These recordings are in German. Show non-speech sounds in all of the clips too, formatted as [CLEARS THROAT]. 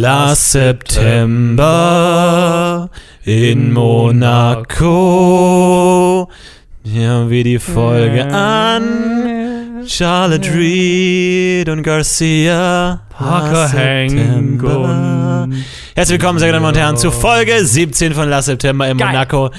Last September in Monaco. Ja, wie die Folge an. Charlotte Reed und Garcia. Parker. Hangun. Herzlich willkommen, sehr geehrte Damen und Herren, zu Folge 17 von Last September in Geil. Monaco.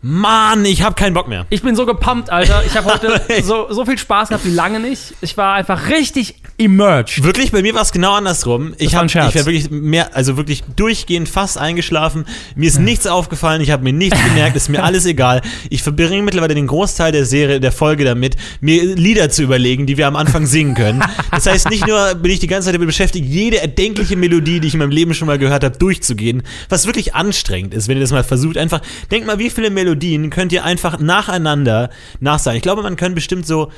Mann, ich hab keinen Bock mehr. Ich bin so gepumpt, Alter. Ich habe heute [LAUGHS] so, so viel Spaß gehabt wie lange nicht. Ich war einfach richtig emerged. Wirklich, bei mir war es genau andersrum. Ich habe ich war wirklich mehr, also wirklich durchgehend fast eingeschlafen. Mir ist nichts aufgefallen, ich habe mir nichts gemerkt, ist mir [LAUGHS] alles egal. Ich verbringe mittlerweile den Großteil der Serie, der Folge damit, mir Lieder zu überlegen, die wir am Anfang singen können. Das heißt, nicht nur bin ich die ganze Zeit damit beschäftigt, jede erdenkliche Melodie, die ich in meinem Leben schon mal gehört habe, durchzugehen, was wirklich anstrengend ist, wenn ihr das mal versucht. Einfach, denkt mal, wie viele Melodien könnt ihr einfach nacheinander nachsagen. Ich glaube, man kann bestimmt so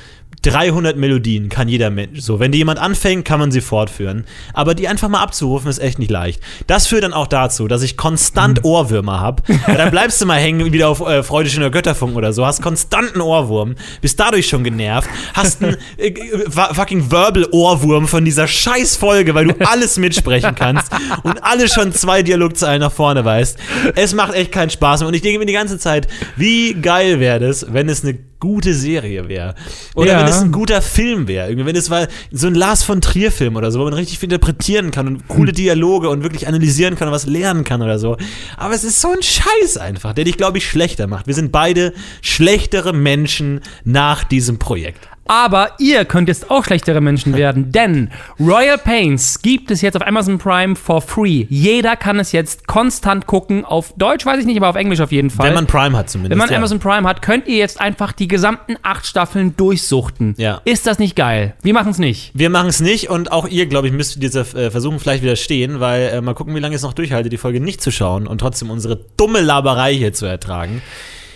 300 Melodien kann jeder Mensch. So, wenn die jemand anfängt, kann man sie fortführen. Aber die einfach mal abzurufen, ist echt nicht leicht. Das führt dann auch dazu, dass ich konstant Ohrwürmer habe. Ja, dann bleibst du mal hängen, wieder auf äh, Freude schöner Götterfunk oder so, hast konstanten Ohrwurm, bist dadurch schon genervt, hast einen äh, äh, fucking Verbal-Ohrwurm von dieser scheiß Folge, weil du [LAUGHS] alles mitsprechen kannst und alles schon zwei Dialogzeilen nach vorne weißt. Es macht echt keinen Spaß mehr. Und ich denke mir die ganze Zeit, wie geil wäre das, wenn es eine gute Serie wäre. Oder Ja. wenn es ein guter Film wäre. Wenn es war so ein Lars von Trier-Film oder so, wo man richtig viel interpretieren kann und coole Dialoge und wirklich analysieren kann und was lernen kann oder so. Aber es ist so ein Scheiß einfach, der dich, glaube ich, schlechter macht. Wir sind beide schlechtere Menschen nach diesem Projekt. Aber ihr könnt jetzt auch schlechtere Menschen werden, [LAUGHS] denn Royal Pains gibt es jetzt auf Amazon Prime for free. Jeder kann es jetzt konstant gucken. Auf Deutsch weiß ich nicht, aber auf Englisch auf jeden Fall. Wenn man Prime hat zumindest. Wenn man ja. Amazon Prime hat, könnt ihr jetzt einfach die gesamten acht Staffeln durchsuchten. Ja. Ist das nicht geil? Wir machen es nicht. Wir machen es nicht und auch ihr, glaube ich, müsst dieser äh, Versuchung vielleicht widerstehen, weil äh, mal gucken, wie lange ich es noch durchhalte, die Folge nicht zu schauen und trotzdem unsere dumme Laberei hier zu ertragen.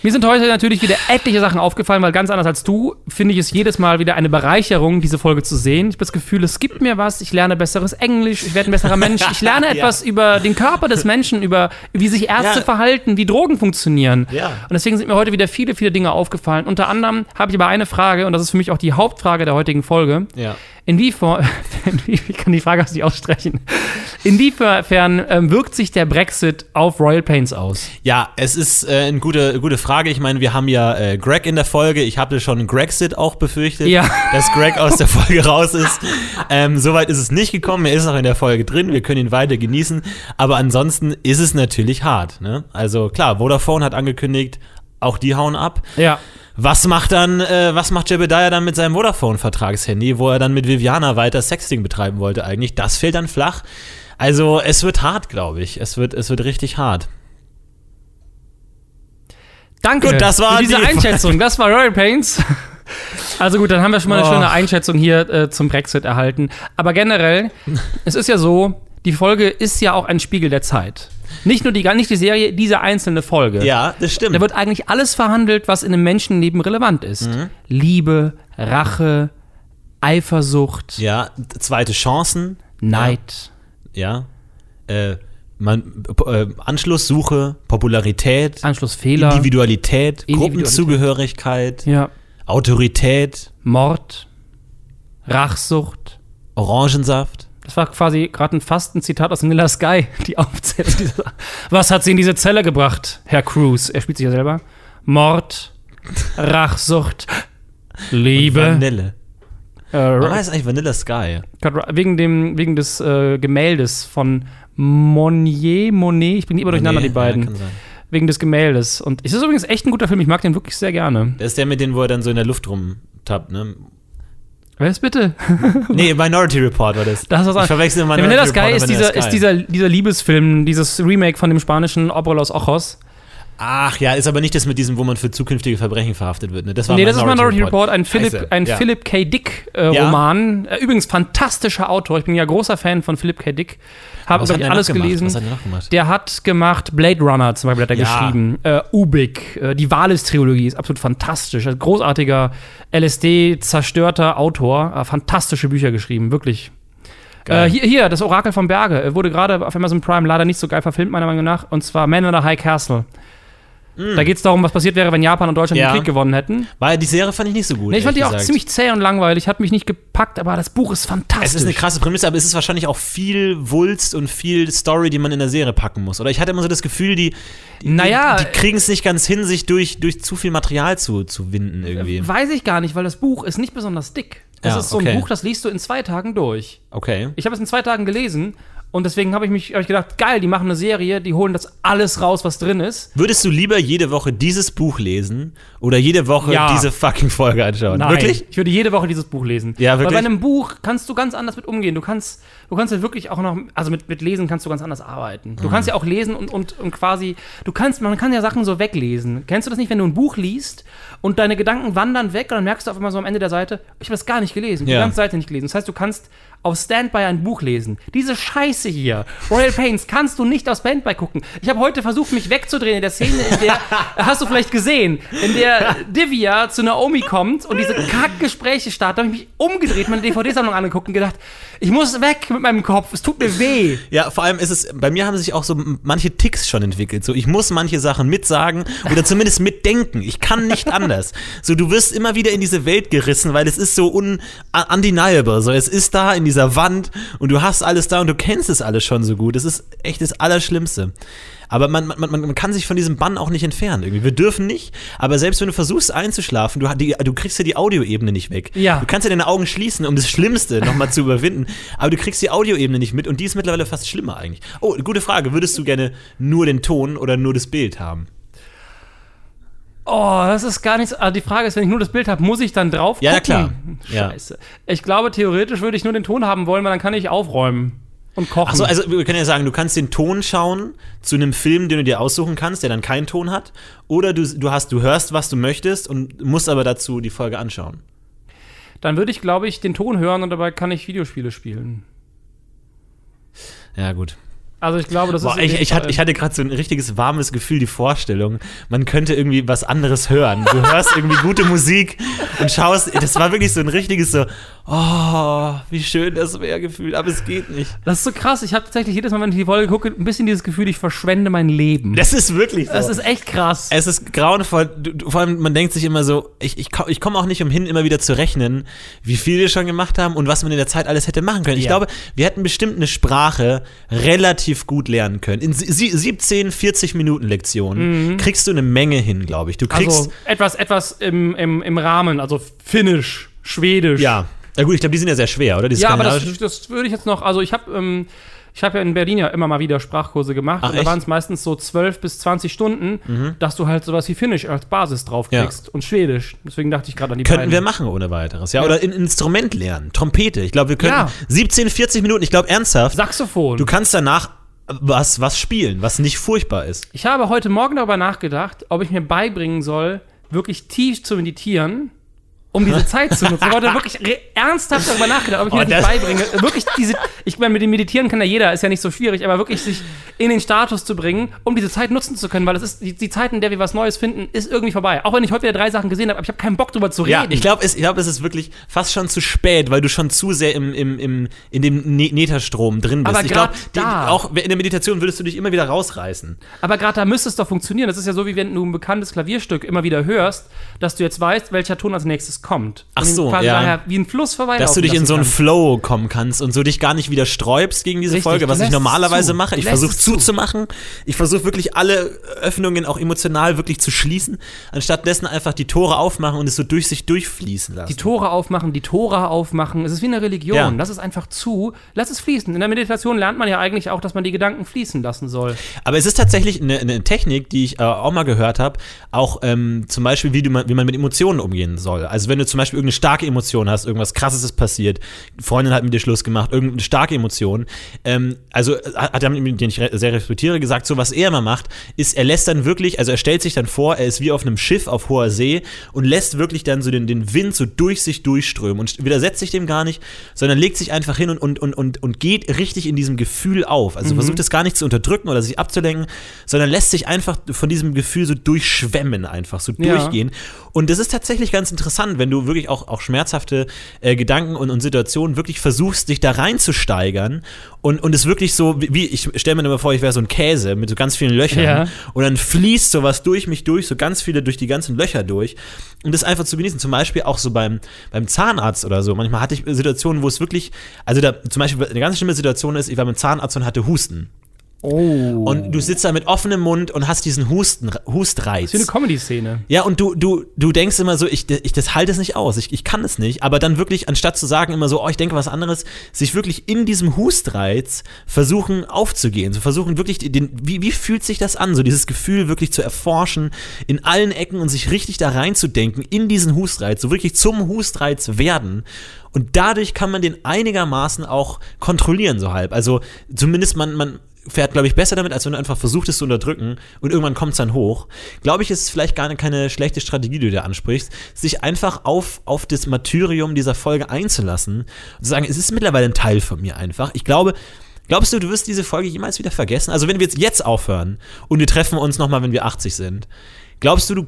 Mir sind heute natürlich wieder etliche Sachen aufgefallen, weil ganz anders als du finde ich es jedes Mal wieder eine Bereicherung, diese Folge zu sehen. Ich habe das Gefühl, es gibt mir was, ich lerne besseres Englisch, ich werde ein besserer Mensch, [LAUGHS] ich lerne Ja. etwas über den Körper des Menschen, über wie sich Ärzte Ja. verhalten, wie Drogen funktionieren. Ja. Und deswegen sind mir heute wieder viele, viele Dinge aufgefallen. Unter anderem habe ich aber eine Frage, und das ist für mich auch die Hauptfrage der heutigen Folge. Ja. Inwiefern, [LAUGHS] ich kann die Frage aus nicht aussprechen. Inwiefern ähm, wirkt sich der Brexit auf Royal Pains aus? Ja, es ist äh, eine gute, gute Frage. Ich meine, wir haben ja äh, Greg in der Folge. Ich hatte schon Grexit auch befürchtet, Ja. dass Greg aus der [LAUGHS] Folge raus ist. Ähm, Soweit ist es nicht gekommen. Er ist noch in der Folge drin. Wir können ihn weiter genießen. Aber ansonsten ist es natürlich hart. Ne? Also klar, Vodafone hat angekündigt, auch die hauen ab. Ja. Was macht dann, äh, was macht Jebediah dann mit seinem Vodafone-Vertragshandy, wo er dann mit Viviana weiter Sexting betreiben wollte eigentlich? Das fällt dann flach. Also es wird hart, glaube ich. Es wird, es wird richtig hart. Danke Gut, das war für diese die- Einschätzung. Das war Royal Pains. Also gut, dann haben wir schon mal eine Oh. schöne Einschätzung hier äh, zum Brexit erhalten. Aber generell, es ist ja so, die Folge ist ja auch ein Spiegel der Zeit. Nicht nur die, nicht die Serie, diese einzelne Folge. Ja, das stimmt. Da wird eigentlich alles verhandelt, was in einem Menschenleben relevant ist. Mhm. Liebe, Rache, Eifersucht, ja, zweite Chancen. Neid. Ja. Äh, man, äh, Anschlusssuche, Popularität, Anschlussfehler. Individualität, Individualität. Gruppenzugehörigkeit, ja. Autorität, Mord, Rachsucht. Orangensaft. Das war quasi gerade ein fast ein Zitat aus Vanilla Sky, die Aufzählung. Was hat sie in diese Zelle gebracht, Herr Cruz? Er spielt sich ja selber. Mord, Rachsucht, Liebe. Vanille. Äh, Warum heißt eigentlich Vanilla Sky? wegen, dem, wegen des äh, Gemäldes von Monnier, Monet, ich bin immer durcheinander, die beiden. Ja, kann sein. wegen des Gemäldes. Und es ist übrigens echt ein guter Film, ich mag den wirklich sehr gerne. Das ist der mit denen, wo er dann so in der Luft rumtappt, ne? Wer ist bitte? [LAUGHS] Nee, Minority Report war das. Das ist was ich anderes. verwechsel Der Minority Vanilla Report Sky und ist dieser, ist dieser, dieser Liebesfilm, dieses Remake von dem spanischen Obra Los Ojos. Ach ja, ist aber nicht das mit diesem, wo man für zukünftige Verbrechen verhaftet wird, ne? Das war Nee, das ist Minority Report, ein Philip, Scheiße. ein ja. Philip K. Dick äh, Ja. Roman. Äh, übrigens fantastischer Autor. Ich bin ja großer Fan von Philip K. Dick. Habe alles gelesen. Was hat der noch gemacht? Der hat gemacht Blade Runner zum Beispiel hat er Ja. geschrieben. Äh, Ubik, äh, die Valis-Trilogie ist absolut fantastisch. Ein großartiger LSD-zerstörter Autor. Äh, fantastische Bücher geschrieben, wirklich. Äh, hier, hier, das Orakel von Berge. Wurde gerade auf Amazon Prime leider nicht so geil verfilmt, meiner Meinung nach. Und zwar Man in the High Castle. Da geht es darum, was passiert wäre, wenn Japan und Deutschland Ja. den Krieg gewonnen hätten. Weil die Serie fand ich nicht so gut. Nee, ich fand die ehrlich auch gesagt. ziemlich zäh und langweilig, hat mich nicht gepackt, aber das Buch ist fantastisch. Es ist eine krasse Prämisse, aber es ist wahrscheinlich auch viel Wulst und viel Story, die man in der Serie packen muss. Oder ich hatte immer so das Gefühl, die, die, Naja, die, die kriegen es nicht ganz hin, sich durch, durch zu viel Material zu, zu winden irgendwie. Weiß ich gar nicht, weil das Buch ist nicht besonders dick. Das Ja, ist so okay. ein Buch, das liest du in zwei Tagen durch. Okay. Ich habe es in zwei Tagen gelesen und deswegen habe ich mich hab ich gedacht, geil, die machen eine Serie, die holen das alles raus, was drin ist. Würdest du lieber jede Woche dieses Buch lesen oder jede Woche Ja. diese fucking Folge anschauen? Nein, Wirklich? Ich würde jede Woche dieses Buch lesen. Ja, wirklich? Weil bei einem Buch kannst du ganz anders mit umgehen. Du kannst, du kannst ja wirklich auch noch, also mit, mit Lesen kannst du ganz anders arbeiten. Mhm. Du kannst ja auch lesen und, und, und quasi, du kannst, man kann ja Sachen so weglesen. Kennst du das nicht, wenn du ein Buch liest und deine Gedanken wandern weg und dann merkst du auf einmal so am Ende der Seite, ich habe das gar nicht gelesen, die Ja. ganze Seite nicht gelesen. Das heißt, du kannst auf Standby ein Buch lesen. Diese Scheiße hier, Royal Pains, kannst du nicht auf Standby gucken. Ich habe heute versucht, mich wegzudrehen in der Szene, in der, [LAUGHS] hast du vielleicht gesehen, in der Divya zu Naomi kommt und diese Kackgespräche starten, habe ich mich umgedreht, meine DVD-Sammlung angeguckt und gedacht, ich muss weg mit meinem Kopf, es tut mir weh. Ja, vor allem ist es, bei mir haben sich auch so manche Ticks schon entwickelt. So, ich muss manche Sachen mitsagen oder zumindest mitdenken. Ich kann nicht anders. So, du wirst immer wieder in diese Welt gerissen, weil es ist so un- undeniable. So, es ist da in dieser Wand und du hast alles da und du kennst es alles schon so gut. Das ist echt das Allerschlimmste. Aber man, man, man, man kann sich von diesem Bann auch nicht entfernen. Irgendwie. Wir dürfen nicht, aber selbst wenn du versuchst einzuschlafen, du, die, du kriegst ja die Audioebene nicht weg. Ja. Du kannst ja deine Augen schließen, um das Schlimmste nochmal zu überwinden, aber du kriegst die Audioebene nicht mit und die ist mittlerweile fast schlimmer eigentlich. Oh, gute Frage. Würdest du gerne nur den Ton oder nur das Bild haben? Oh, das ist gar nichts. Also die Frage ist, wenn ich nur das Bild habe, muss ich dann drauf Ja, gucken? ja, klar. Ja. Scheiße. Ich glaube, theoretisch würde ich nur den Ton haben wollen, weil dann kann ich aufräumen und kochen. Achso, also wir können ja sagen, du kannst den Ton schauen zu einem Film, den du dir aussuchen kannst, der dann keinen Ton hat, oder du, du hast, du hörst, was du möchtest und musst aber dazu die Folge anschauen. dann würde ich, glaube ich, den Ton hören und dabei kann ich Videospiele spielen. Ja, gut. Also ich glaube, das Boah, ist. ich, ich, hatte, hatte gerade so ein richtiges warmes Gefühl, die Vorstellung, man könnte irgendwie was anderes hören. Du hörst irgendwie gute Musik und schaust, das war wirklich so ein richtiges so, oh, wie schön das wäre gefühlt, aber es geht nicht. Das ist so krass. Ich habe tatsächlich jedes Mal, wenn ich die Folge gucke, ein bisschen dieses Gefühl, ich verschwende mein Leben. Das ist wirklich so. Das ist echt krass. es ist grauenvoll. Vor allem, man denkt sich immer so, ich, ich, ich komme auch nicht umhin, immer wieder zu rechnen, wie viel wir schon gemacht haben und was man in der Zeit alles hätte machen können. Ich Ja. glaube, wir hätten bestimmt eine Sprache relativ gut lernen können. In sie- sie- 17, 40 Minuten Lektionen kriegst du eine Menge hin, glaube ich. Du kriegst. also etwas, etwas im, im, im Rahmen, also Finnisch, Schwedisch. ja. Na gut, ich glaube, die sind ja sehr schwer, oder? Die Ja, aber das, das würde ich jetzt noch, also ich habe ähm, ich habe ja in Berlin ja immer mal wieder Sprachkurse gemacht Ach, und da? Mhm. waren es meistens so 12 bis 20 Stunden, dass du halt sowas wie Finnisch als Basis draufkriegst und Schwedisch. Deswegen dachte ich gerade an die Könnten beiden. wir machen ohne weiteres, ja? Oder ein Instrument lernen, Trompete. Ich glaube, wir könnten Ja. 17, 40 Minuten, ich glaube ernsthaft, Saxophon. du kannst danach was, was spielen, was nicht furchtbar ist. ich habe heute Morgen darüber nachgedacht, ob ich mir beibringen soll, wirklich tief zu meditieren, um diese Zeit zu nutzen. Ich habe wirklich ernsthaft darüber nachgedacht, ob ich mir Oh, das nicht das- beibringe. Wirklich diese, ich meine, mit dem Meditieren kann ja jeder, ist ja nicht so schwierig, aber wirklich sich in den Status zu bringen, um diese Zeit nutzen zu können, weil es ist, die, die Zeit, in der wir was Neues finden, ist irgendwie vorbei. Auch wenn ich heute wieder drei Sachen gesehen habe, aber ich habe keinen Bock drüber zu reden. Ja, ich glaube, es, ich glaub, es ist wirklich fast schon zu spät, weil du schon zu sehr im, im, im, in dem Ne- Netherstrom drin bist. Aber ich glaube, auch in der Meditation würdest du dich immer wieder rausreißen. Aber gerade da müsste es doch funktionieren. Das ist ja so, wie wenn du ein bekanntes Klavierstück immer wieder hörst, dass du jetzt weißt, welcher Ton als nächstes kommt. Ach so, quasi ja. daher wie ein Fluss vorbeilaufen Dass du dich in so einen. Flow kommen kannst und so dich gar nicht wieder sträubst gegen diese Richtig, Folge, was ich normalerweise zu. mache. Ich versuche zuzumachen. Ich versuche wirklich alle Öffnungen auch emotional wirklich zu schließen, anstatt dessen einfach die Tore aufmachen und es so durch sich durchfließen lassen. Die Tore aufmachen, die Tore aufmachen. Es ist wie eine Religion. Ja. Lass es einfach zu. Lass es fließen. In der Meditation lernt man ja eigentlich auch, dass man die Gedanken fließen lassen soll. Aber es ist tatsächlich eine, eine Technik, die ich äh, auch mal gehört habe, auch ähm, zum Beispiel, wie, du, wie man mit Emotionen umgehen soll. Also wenn du zum Beispiel irgendeine starke Emotion hast, irgendwas krasses ist passiert, Freundin hat mit dir Schluss gemacht, irgendeine starke Emotion, ähm, also äh, hat er, den ich sehr respektiere, gesagt, so was er immer macht, ist, er lässt dann wirklich, also er stellt sich dann vor, er ist wie auf einem Schiff auf hoher See und lässt wirklich dann so den, den Wind so durch sich durchströmen und widersetzt sich dem gar nicht, sondern legt sich einfach hin und, und, und, und, und geht richtig in diesem Gefühl auf. Also versucht es gar nicht zu unterdrücken oder sich abzulenken, sondern lässt sich einfach von diesem Gefühl so durchschwemmen, einfach so Ja. durchgehen. Und das ist tatsächlich ganz interessant, Situationen, wenn du wirklich auch, auch schmerzhafte äh, Gedanken und, und Situationen wirklich versuchst, dich da reinzusteigern und, und es wirklich so, wie, ich stelle mir immer vor, ich wäre so ein Käse mit so ganz vielen Löchern Ja. und dann fließt sowas durch mich durch, so ganz viele durch die ganzen Löcher durch und das einfach zu genießen. Zum Beispiel auch so beim, beim Zahnarzt oder so. Manchmal hatte ich Situationen, wo es wirklich, also da zum Beispiel eine ganz schlimme Situation ist, ich war beim Zahnarzt und hatte Husten. Oh. Und du sitzt da mit offenem Mund und hast diesen Husten, Hustreiz. wie eine Comedy-Szene. Ja, und du, du, du denkst immer so, ich, ich das halte es nicht aus, ich, ich kann es nicht, aber dann wirklich, anstatt zu sagen immer so, oh, ich denke was anderes, sich wirklich in diesem Hustreiz versuchen aufzugehen, so versuchen wirklich, den, wie, wie fühlt sich das an, so dieses Gefühl wirklich zu erforschen in allen Ecken und sich richtig da reinzudenken in diesen Hustreiz, so wirklich zum Hustreiz werden. Und dadurch kann man den einigermaßen auch kontrollieren, so halb. Also zumindest man, man fährt, glaube ich, besser damit, als wenn du einfach versuchst, es zu unterdrücken und irgendwann kommt es dann hoch. Glaube ich, ist es vielleicht gar keine schlechte Strategie, die du da ansprichst, sich einfach auf, auf das Martyrium dieser Folge einzulassen und zu sagen, es ist mittlerweile ein Teil von mir einfach. Ich glaube, glaubst du, du wirst diese Folge jemals wieder vergessen? Also wenn wir jetzt, jetzt aufhören und wir treffen uns nochmal, wenn wir 80 sind, glaubst du, du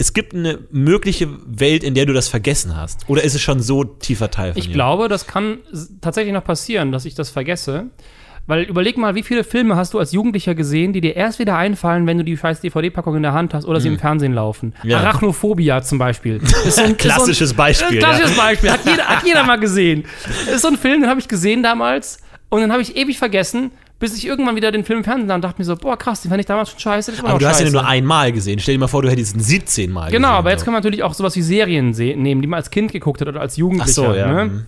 es gibt eine mögliche Welt, in der du das vergessen hast? Oder ist es schon so tiefer Teil von Ich dir? glaube, das kann tatsächlich noch passieren, dass ich das vergesse. Weil überleg mal, wie viele Filme hast du als Jugendlicher gesehen, die dir erst wieder einfallen, wenn du die scheiß DVD-Packung in der Hand hast oder sie im Fernsehen laufen. Hm. Ja. Arachnophobia zum Beispiel. [LAUGHS] Ist so ein, Klassisches ist so ein, Beispiel, Klassisches ja. Beispiel. Hat jeder, hat jeder [LAUGHS] mal gesehen. Ist so ein Film, den habe ich gesehen damals und dann habe ich ewig vergessen, bis ich irgendwann wieder den Film im Fernsehen sah und dachte mir so, boah, krass, den fand ich damals schon scheiße. Das ist Aber du hast ihn scheiße. nur einmal gesehen. Stell dir mal vor, du hättest ihn 17 Mal gesehen. Genau, aber jetzt so. kann man natürlich auch sowas wie Serien se- nehmen, die man als Kind geguckt hat oder als Jugendlicher. Ach so, ja. Ne?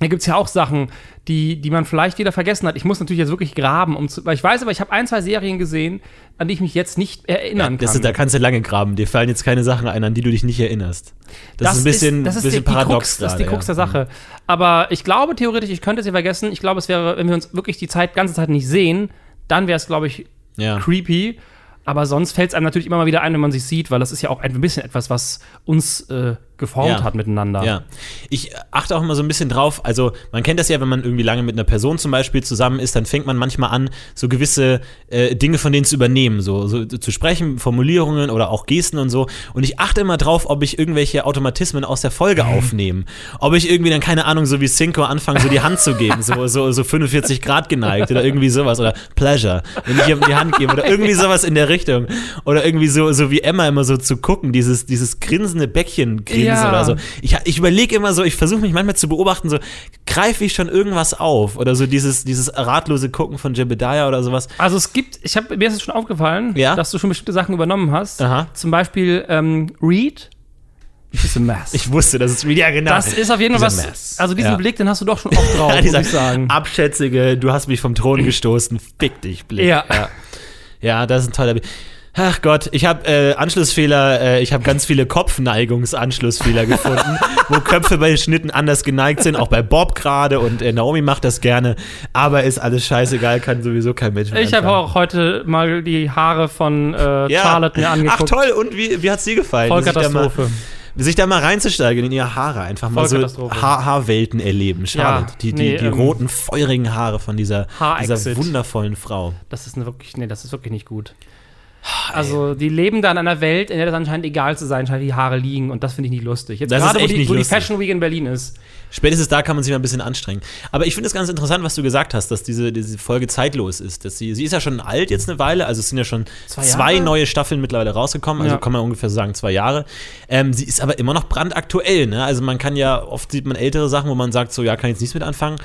Da gibt es ja auch Sachen, die, die man vielleicht wieder vergessen hat. Ich muss natürlich jetzt wirklich graben, um zu, weil ich weiß aber, ich habe ein, zwei Serien gesehen, an die ich mich jetzt nicht erinnern Das kann. ist, da kannst du lange graben. Dir fallen jetzt keine Sachen ein, an die du dich nicht erinnerst. Das, ist ein bisschen, das ist bisschen die, die paradox. Krux, das ist die Krux ja. der Sache. Aber ich glaube theoretisch, ich könnte sie vergessen. Ich glaube, es wäre, wenn wir uns wirklich die Zeit, ganze Zeit nicht sehen, dann wäre es, glaube ich, Ja. creepy. Aber sonst fällt es einem natürlich immer mal wieder ein, wenn man sich sieht, weil das ist ja auch ein bisschen etwas, was uns äh, geformt Ja. hat miteinander. Ja, ich achte auch immer so ein bisschen drauf. Also, man kennt das ja, wenn man irgendwie lange mit einer Person zum Beispiel zusammen ist, dann fängt man manchmal an, so gewisse äh, Dinge von denen zu übernehmen, so, so zu sprechen, Formulierungen oder auch Gesten und so. Und ich achte immer drauf, ob ich irgendwelche Automatismen aus der Folge aufnehme. Ob ich irgendwie dann, keine Ahnung, so wie Cinco anfange, so die Hand zu geben, so, so, so 45 Grad geneigt oder irgendwie sowas. Oder Pleasure, wenn ich ihm die Hand gebe oder irgendwie sowas in der Richtung. Oder irgendwie so, so wie Emma immer so zu gucken, dieses, dieses grinsende Bäckchen grinsen Ja. oder so. Ich, ich überlege immer so, ich versuche mich manchmal zu beobachten, so greife ich schon irgendwas auf oder so dieses, dieses ratlose Gucken von Jebediah oder sowas. Also es gibt, ich habe mir ist es schon aufgefallen, Ja? dass du schon bestimmte Sachen übernommen hast. Aha. Zum Beispiel ähm, Read. A mess. Ich wusste, das ist ja genau. das ist auf jeden Fall was. Mess. Also diesen Ja. Blick, den hast du doch schon oft [LAUGHS] drauf, muss ich sagen. abschätzige, du hast mich vom Thron gestoßen, fick dich, Blick. Ja. ja. Ja, das ist ein toller Blick. Ach Gott, ich habe äh, Anschlussfehler, äh, ich habe ganz viele Kopfneigungsanschlussfehler gefunden, wo Köpfe bei Schnitten anders geneigt sind, auch bei Bob gerade und äh, Naomi macht das gerne, aber ist alles scheißegal, kann sowieso kein Mensch mehr Ich habe auch heute mal die Haare von äh, Charlotte mir angeguckt. Ach toll, und wie, wie hat's dir gefallen? Sich da, mal, Vollkatastrophe. sich da mal reinzusteigen in ihre Haare, einfach mal so. Haar Haarwelten erleben. Charlotte, Ja, die, die, nee, die ähm, roten, feurigen Haare von dieser, dieser wundervollen Frau. Das ist wirklich, nee, das ist wirklich nicht gut. Also, die leben da in einer Welt, in der das anscheinend egal zu sein scheint, wie die Haare liegen. Und das finde ich nicht lustig. Jetzt Das ist gerade, wo, echt die, nicht wo die lustig. Fashion Week in Berlin ist. Spätestens da kann man sich mal ein bisschen anstrengen. Aber ich finde es ganz interessant, was du gesagt hast, dass diese, diese Folge zeitlos ist. Dass sie, sie ist ja schon alt jetzt eine Weile, also es sind ja schon Zwei zwei, Jahre? neue Staffeln mittlerweile rausgekommen, also Ja. kann man ungefähr sagen zwei Jahre. Ähm, sie ist aber immer noch brandaktuell, ne? Also man kann ja, oft sieht man ältere Sachen, wo man sagt, so ja, kann ich jetzt nichts mit anfangen.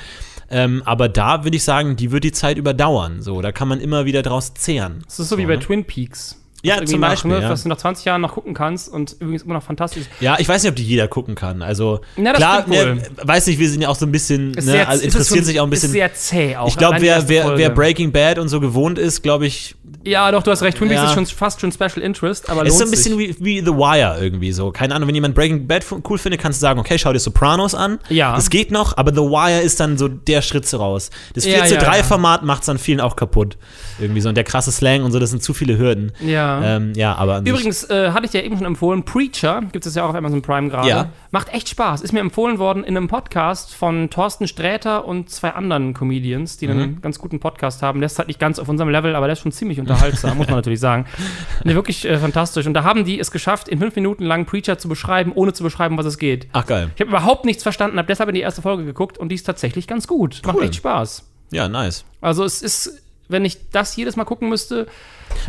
Ähm, aber da würde ich sagen, die wird die Zeit überdauern. So, da kann man immer wieder draus zehren. Das ist so, wie bei Twin Peaks. Ja, zum nach, Beispiel, Ne, ja. Was du nach 20 Jahren noch gucken kannst und übrigens immer noch fantastisch. Ja, ich weiß nicht, ob die jeder gucken kann. Also Na, klar, ne, weiß nicht, wir sind ja auch so ein bisschen, ne, sehr- also es interessieren sich auch ein bisschen. Ist sehr zäh auch. ich glaube, wer, wer, wer Breaking Bad und so gewohnt ist, glaube ich, Ja, doch, du hast recht. Twin Peaks Ja. ist schon fast schon Special Interest, aber es ist so ein bisschen wie, wie The Wire irgendwie so. Keine Ahnung, wenn jemand Breaking Bad cool findet, kannst du sagen, okay, schau dir Sopranos an. Ja. Das geht noch, aber The Wire ist dann so der Schritt so raus. Das Ja, 4 zu ja, 3 ja. Format macht es dann vielen auch kaputt. Irgendwie so. Und der krasse Slang und so, das sind zu viele Hürden. Ja. Ja. Ähm, ja, aber Übrigens äh, hatte ich dir eben schon empfohlen, Preacher, gibt es ja auch auf Amazon Prime gerade. Ja. Macht echt Spaß. Ist mir empfohlen worden in einem Podcast von Thorsten Sträter und zwei anderen Comedians, die Mhm. einen ganz guten Podcast haben. Der ist halt nicht ganz auf unserem Level, aber der ist schon ziemlich unterhaltsam, muss man [LAUGHS] natürlich sagen. Ne, wirklich äh, fantastisch. Und da haben die es geschafft, in fünf Minuten lang Preacher zu beschreiben, ohne zu beschreiben, was es geht. Ach geil. Ich habe überhaupt nichts verstanden, habe deshalb in die erste Folge geguckt und die ist tatsächlich ganz gut. Macht Cool. echt Spaß. Ja, nice. Also es ist, wenn ich das jedes Mal gucken müsste,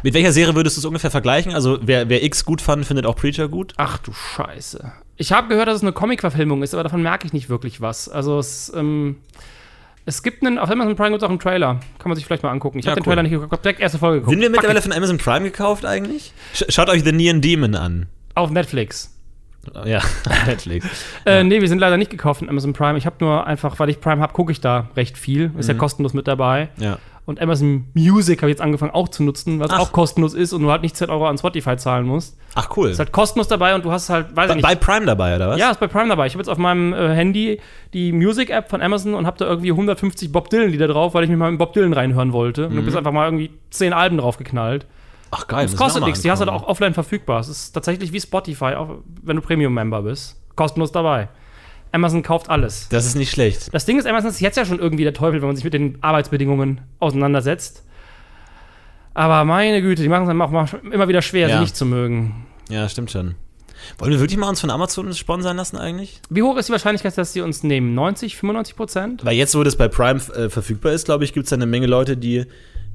Mit welcher Serie würdest du es ungefähr vergleichen? Also wer, wer X gut fand, findet auch Preacher gut? Ach du Scheiße. Ich habe gehört, dass es eine Comic-Verfilmung ist, aber davon merke ich nicht wirklich was. Also es, ähm, es gibt einen, auf Amazon Prime gibt es auch einen Trailer. Kann man sich vielleicht mal angucken. Ich Ja, habe den cool. Trailer nicht geguckt, habe direkt erste Folge geguckt. Sind wir mittlerweile it. von Amazon Prime gekauft eigentlich? Sch schaut euch The Neon Demon an. Auf Netflix. Ja, [LAUGHS] Netflix. Äh, nee, wir sind leider nicht gekauft von Amazon Prime. Ich habe nur einfach, weil ich Prime habe, gucke ich da recht viel. Ist ja Mhm. kostenlos mit dabei. Ja. Und Amazon Music habe ich jetzt angefangen auch zu nutzen, was Ach. auch kostenlos ist und du halt nicht 10 Euro an Spotify zahlen musst. Ach cool. Ist halt kostenlos dabei und du hast halt, weiß ich Bei, nicht. bei Prime dabei, oder was? Ja, ist bei Prime dabei. Ich habe jetzt auf meinem äh, Handy die Music-App von Amazon und habe da irgendwie 150 Bob Dylan-Lieder drauf, weil ich mich mal mit Bob Dylan reinhören wollte. Und du bist einfach mal irgendwie 10 Alben draufgeknallt. Ach geil. Ich kostet nichts. Die hast du halt auch offline verfügbar. Es ist tatsächlich wie Spotify, auch wenn du Premium-Member bist. Kostenlos dabei. Amazon kauft alles. Das ist nicht schlecht. Das Ding ist, Amazon ist jetzt ja schon irgendwie der Teufel, wenn man sich mit den Arbeitsbedingungen auseinandersetzt. Aber meine Güte, die machen es einem auch immer wieder schwer, Ja. sie nicht zu mögen. Ja, stimmt schon. Wollen wir wirklich mal uns von Amazon sponsern lassen eigentlich? Wie hoch ist die Wahrscheinlichkeit, dass sie uns nehmen? 90, 95 Prozent? Weil jetzt, wo das bei Prime äh, verfügbar ist, glaube ich, gibt es da eine Menge Leute, die,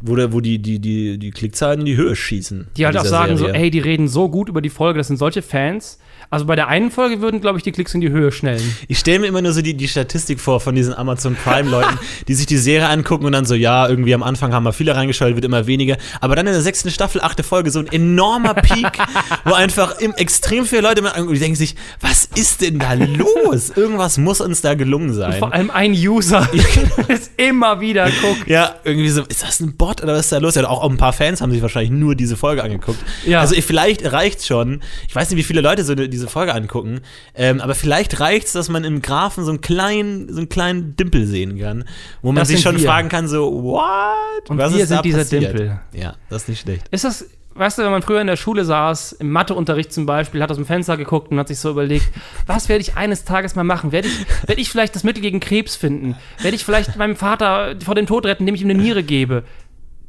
wo, der, wo die, die, die, die Klickzahlen in die Höhe schießen. Die halt auch sagen Serie. so, ey, die reden so gut über die Folge, das sind solche Fans. Also bei der einen Folge würden, glaube ich, die Klicks in die Höhe schnellen. Ich stelle mir immer nur so die, die Statistik vor von diesen Amazon Prime-Leuten, [LAUGHS] die sich die Serie angucken und dann so, ja, irgendwie am Anfang haben wir viele reingeschaltet, wird immer weniger. Aber dann in der sechsten Staffel, achte Folge, so ein enormer Peak, [LAUGHS] wo einfach im, extrem viele Leute mit angucken und die denken sich, was ist denn da los? Irgendwas muss uns da gelungen sein. Vor allem ein User, der es [LAUGHS] immer wieder guckt. Ja, irgendwie so, ist das ein Bot oder was ist da los? Ja, auch ein paar Fans haben sich wahrscheinlich nur diese Folge angeguckt. Ja. Also ich- vielleicht reicht schon. Ich weiß nicht, wie viele Leute so eine, diese Folge angucken, ähm, aber vielleicht reicht es, dass man im Graphen so einen kleinen, so einen kleinen Dimpel sehen kann, wo man Das sich schon wir. fragen kann, so, what? Und was wir ist da sind dieser passiert? Dimpel. Ja, das ist nicht schlecht. Ist das, weißt du, wenn man früher in der Schule saß, im Matheunterricht zum Beispiel, hat aus dem Fenster geguckt und hat sich so überlegt, [LAUGHS] was werde ich eines Tages mal machen? Werde ich, werde ich vielleicht das Mittel gegen Krebs finden? Werde ich vielleicht meinem Vater vor dem Tod retten, indem ich ihm eine Niere gebe?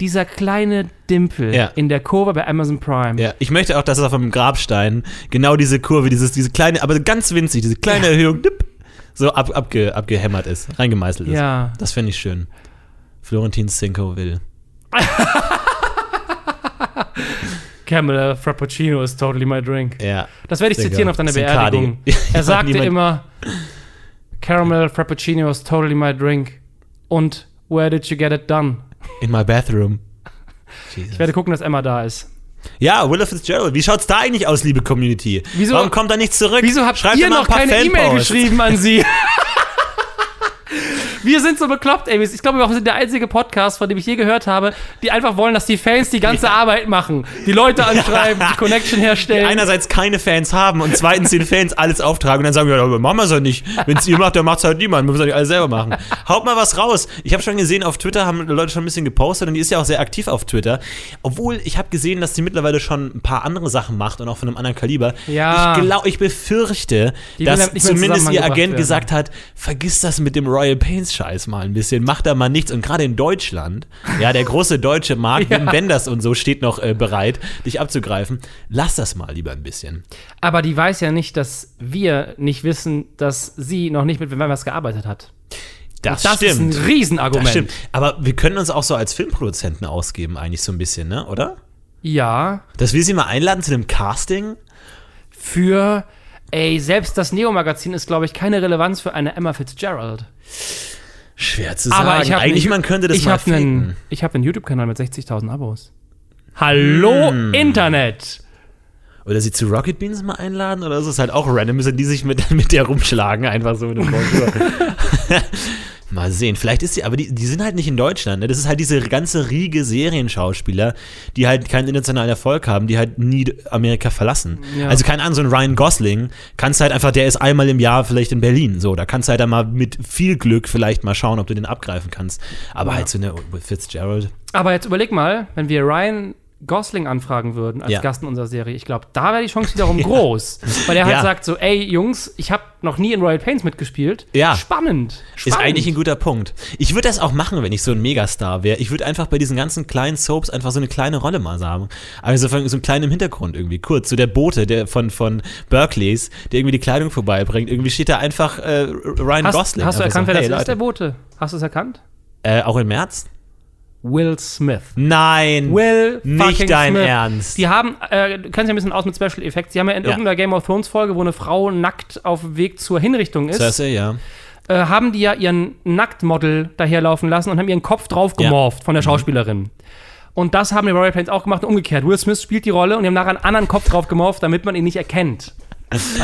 Dieser kleine Dimpel Ja. in der Kurve bei Amazon Prime. Ja, ich möchte auch, dass es auf dem Grabstein genau diese Kurve, dieses, diese kleine, aber ganz winzig, diese kleine Erhöhung, dipp, so ab, abge, abgehämmert ist, reingemeißelt ist. Ja. Das finde ich schön. Florentin Cinco will. [LAUGHS] Camel Frappuccino is totally my drink. Ja. Das werde ich zitieren auf deiner. Beerdigung. [LAUGHS] Ja, Er sagte immer, Caramel Frappuccino is totally my drink. Und where did you get it done? In my bathroom. [LAUGHS] Jesus. Ich werde gucken, dass Emma da ist. Ja, Willa Fitzgerald. Wie schaut's da eigentlich aus, liebe Community? Wieso- Warum kommt da nichts zurück? Wieso habt Schreibt ihr noch keine E-Mail geschrieben an sie? [LAUGHS] Wir sind so bekloppt, ey. Ich glaube, wir sind der einzige Podcast, von dem ich je gehört habe, die einfach wollen, dass die Fans die ganze Arbeit machen. Die Leute anschreiben, die Connection Die herstellen. einerseits keine Fans haben und zweitens den Fans alles auftragen und dann sagen, ja, aber machen wir es ja nicht. Wenn es ihr macht, dann macht es halt niemand. Wir müssen ja alles selber machen. Haut mal was raus. Ich habe schon gesehen, auf Twitter haben Leute schon ein bisschen gepostet und die ist ja auch sehr aktiv auf Twitter. Obwohl, ich habe gesehen, dass sie mittlerweile schon ein paar andere Sachen macht und auch von einem anderen Kaliber. Ja. Ich glaube, ich befürchte, Die dass halt zumindest ihr Agent gebracht gesagt hat, vergiss das mit dem Royal Pains Scheiß mal ein bisschen, mach da mal nichts. Und gerade in Deutschland, ja, der große deutsche Markt, [LAUGHS] Ja. Wenders und so steht noch äh, bereit, dich abzugreifen. Lass das mal lieber ein bisschen. Aber die weiß ja nicht, dass wir nicht wissen, dass sie noch nicht mit Wenders gearbeitet hat. Das, Das stimmt. ist ein Riesenargument. das stimmt. Aber wir können uns auch so als Filmproduzenten ausgeben, eigentlich so ein bisschen, ne? Oder? Ja, Dass wir sie mal einladen zu einem Casting. für, ey, selbst das Neo-Magazin ist, glaube ich, keine Relevanz für eine Emma Fitzgerald. Schwer zu sagen. Aber ich habe eigentlich, man könnte das ich mal hab einen. Ich habe einen YouTube-Kanal mit 60.000 Abos. Hallo Hm. Internet! Oder sie zu Rocket Beans mal einladen oder ist es halt auch random, müssen die sich mit, [LAUGHS] mit der rumschlagen, einfach so mit dem. [LAUGHS] Mal sehen. Vielleicht ist sie, aber die, die sind halt nicht in Deutschland. Ne? Das ist halt diese ganze Riege Serienschauspieler, die halt keinen internationalen Erfolg haben, die halt nie Amerika verlassen. Ja. Also keine Ahnung, so ein Ryan Gosling kannst halt einfach, der ist einmal im Jahr vielleicht in Berlin. So, da kannst du halt dann mal mit viel Glück vielleicht mal schauen, ob du den abgreifen kannst. Aber Ja. halt so eine Fitzgerald. Aber jetzt überleg mal, wenn wir Ryan Gosling anfragen würden als Ja. Gast in unserer Serie, ich glaube, da wäre die Chance wiederum [LAUGHS] groß. Weil er halt Ja. sagt so, ey Jungs, ich habe noch nie in Royal Pains mitgespielt. Ja. Spannend. Ist Spannend. eigentlich ein guter Punkt. Ich würde das auch machen, wenn ich so ein Megastar wäre. Ich würde einfach bei diesen ganzen kleinen Soaps einfach so eine kleine Rolle mal sagen. Also so so einen kleinen im Hintergrund irgendwie. Kurz, so der Bote der von, von Berkeleys, der irgendwie die Kleidung vorbeibringt. Irgendwie steht da einfach äh, Ryan hast, Gosling. hast du erkannt, so, wer hey, das ist, der Leute. Bote? Hast du es erkannt? Äh, auch im März? Will Smith. Nein. Will Nicht dein Smith. Ernst. Die haben, äh, du kennst ja ein bisschen aus mit Special Effects. Die haben ja in Ja. irgendeiner Game of Thrones Folge, wo eine Frau nackt auf dem Weg zur Hinrichtung ist, Cersei, ja. äh, haben die ja ihren Nacktmodel daherlaufen lassen und haben ihren Kopf drauf gemorpht von der Schauspielerin. Und das haben die Royal Pains auch gemacht und umgekehrt. Will Smith spielt die Rolle und die haben nachher einen anderen Kopf drauf gemorpht, damit man ihn nicht erkennt.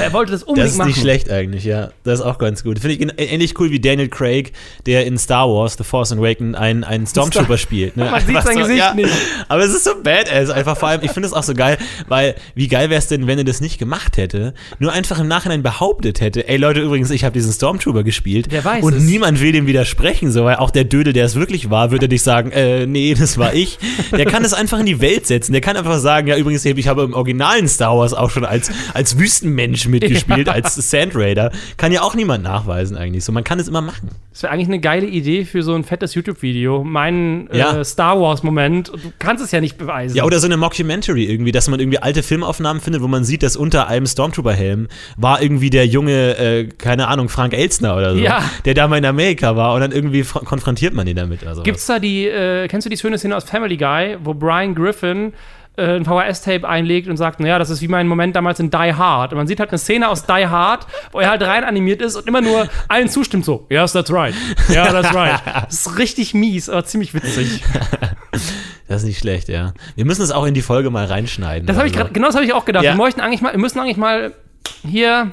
Er wollte das unbedingt Das ist machen. nicht schlecht eigentlich, ja. Das ist auch ganz gut. Finde ich ähnlich cool wie Daniel Craig, der in Star Wars, The Force Awakens, einen, einen Stormtrooper spielt. Ne? [LAUGHS] Man sieht sein Gesicht nicht. Aber es ist so badass. Einfach vor allem, ich finde es auch so geil, weil wie geil wäre es denn, wenn er das nicht gemacht hätte, nur einfach im Nachhinein behauptet hätte, ey Leute, übrigens, ich habe diesen Stormtrooper gespielt. Wer weiß Und es. niemand will dem widersprechen, so, weil auch der Dödel, der es wirklich war, würde nicht sagen, äh, nee, das war ich. Der kann es einfach in die Welt setzen. Der kann einfach sagen, ja, übrigens, ich habe im originalen Star Wars auch schon als, als Wüstenmensch mitgespielt, als Sand Raider. Kann ja auch niemand nachweisen eigentlich. So, man kann es immer machen. Das wäre eigentlich eine geile Idee für so ein fettes YouTube-Video. Mein äh, Ja. Star Wars-Moment. Du kannst es ja nicht beweisen. Ja, oder so eine Mockumentary irgendwie, dass man irgendwie alte Filmaufnahmen findet, wo man sieht, dass unter einem Stormtrooper-Helm war irgendwie der junge, äh, keine Ahnung, Frank Elstner oder so, Ja. der da mal in Amerika war und dann irgendwie fr- konfrontiert man ihn damit. Gibt's da die, äh, kennst du die schöne Szene aus Family Guy, wo Brian Griffin ein VHS-Tape einlegt und sagt, naja, das ist wie mein Moment damals in Die Hard. Und man sieht halt eine Szene aus Die Hard, wo er halt rein animiert ist und immer nur allen zustimmt so, yes, that's right. Ja, that's right. [LAUGHS] Das ist richtig mies, aber ziemlich witzig. Das ist nicht schlecht, ja. Wir müssen es auch in die Folge mal reinschneiden. Das habe ich also. grad, genau das habe ich auch gedacht. Ja. Wir, möchten eigentlich mal, wir müssen eigentlich mal hier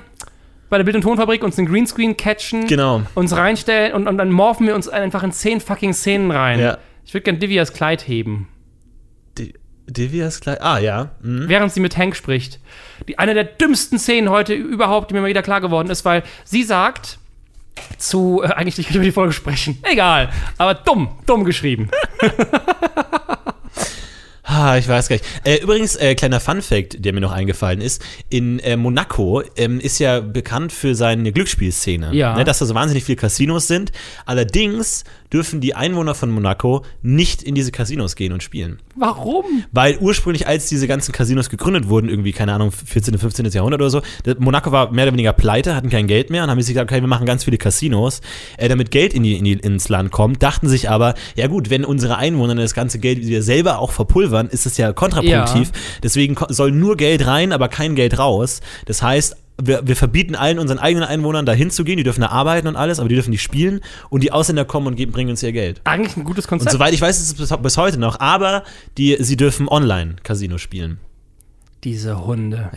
bei der Bild- und Tonfabrik uns den Greenscreen catchen, Genau. uns reinstellen und, und dann morphen wir uns einfach in zehn fucking Szenen rein. Ja. Ich würde gerne Divias Kleid heben. Divias Kleid. Ah, ja. Mhm. während sie mit Hank spricht. Die, eine der dümmsten Szenen heute überhaupt, die mir mal wieder klar geworden ist, weil sie sagt zu, äh, eigentlich nicht über die Folge sprechen, egal, aber dumm, dumm geschrieben. [LAUGHS] Ah, ich weiß gar nicht. Äh, übrigens, äh, kleiner Fun-Fact, der mir noch eingefallen ist: In äh, Monaco ähm, ist ja bekannt für seine Glücksspielszene. Ja. Ne, dass da so wahnsinnig viele Casinos sind. Allerdings dürfen die Einwohner von Monaco nicht in diese Casinos gehen und spielen. Warum? Weil ursprünglich, als diese ganzen Casinos gegründet wurden, irgendwie, keine Ahnung, 14., 15. Jahrhundert oder so, Monaco war mehr oder weniger pleite, hatten kein Geld mehr und haben sich gesagt, okay, wir machen ganz viele Casinos, äh, damit Geld in die, in die, ins Land kommt, dachten sich aber, ja gut, wenn unsere Einwohner das ganze Geld wieder selber auch verpulvern, ist es ja kontraproduktiv. Deswegen ko- soll nur Geld rein, aber kein Geld raus. Das heißt, wir, wir verbieten allen unseren eigenen Einwohnern dahin zu gehen, die dürfen da arbeiten und alles, aber die dürfen nicht spielen und die Ausländer kommen und geben, bringen uns ihr Geld. Eigentlich ein gutes Und Konzept. soweit ich weiß, ist es bis, bis heute noch, aber die, sie dürfen online Casino spielen. Diese Hunde.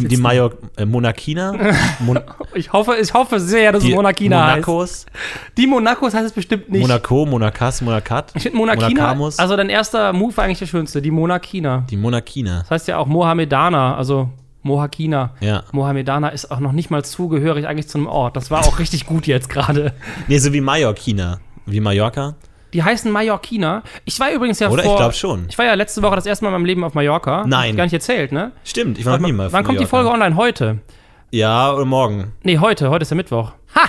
Die, die Major, äh, Monarchina, [LAUGHS] Mon, Ich hoffe, ich hoffe sehr, dass die es Monarchina Monacos, heißt. Die Monacos heißt es bestimmt nicht. Monaco, Monakas, Monacat, ich finde Monacamus, also dein erster Move war eigentlich der schönste, die Monarchina. die Monarchina. Das heißt ja auch Mohammedaner, also Mohakina. Ja. Mohammedaner ist auch noch nicht mal zugehörig eigentlich zu einem Ort. Das war auch [LAUGHS] richtig gut jetzt gerade. Nee, so wie Mallorquina. Wie Mallorca? Die heißen Mallorquina. Ich war übrigens ja Oder? vor... Ich glaube schon. Ich war ja letzte Woche das erste Mal in meinem Leben auf Mallorca. Nein. Hab Gar nicht erzählt, ne? Stimmt, ich war noch nie mal auf Wann kommt die. Folge online? Heute. Ja, oder morgen. Nee, heute. Heute ist der Mittwoch. Ha!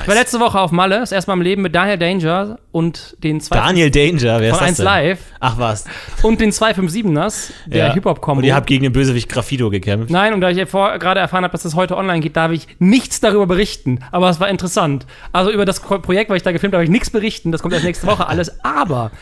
Ich war letzte Woche auf Malle, das erste Mal im Leben mit Daniel Danger und den zwei Daniel Danger, wer ist von das 1 denn? Live Ach was. und den 257ers, der Ja. Hip-Hop-Kombo. Und ihr habt gegen den Bösewicht Graffito gekämpft. Nein, und da ich gerade erfahren habe, dass das heute online geht, darf ich nichts darüber berichten. Aber es war interessant. Also über das Projekt, was ich da gefilmt habe, darf ich nichts berichten. Das kommt erst nächste Woche [LAUGHS] alles. Aber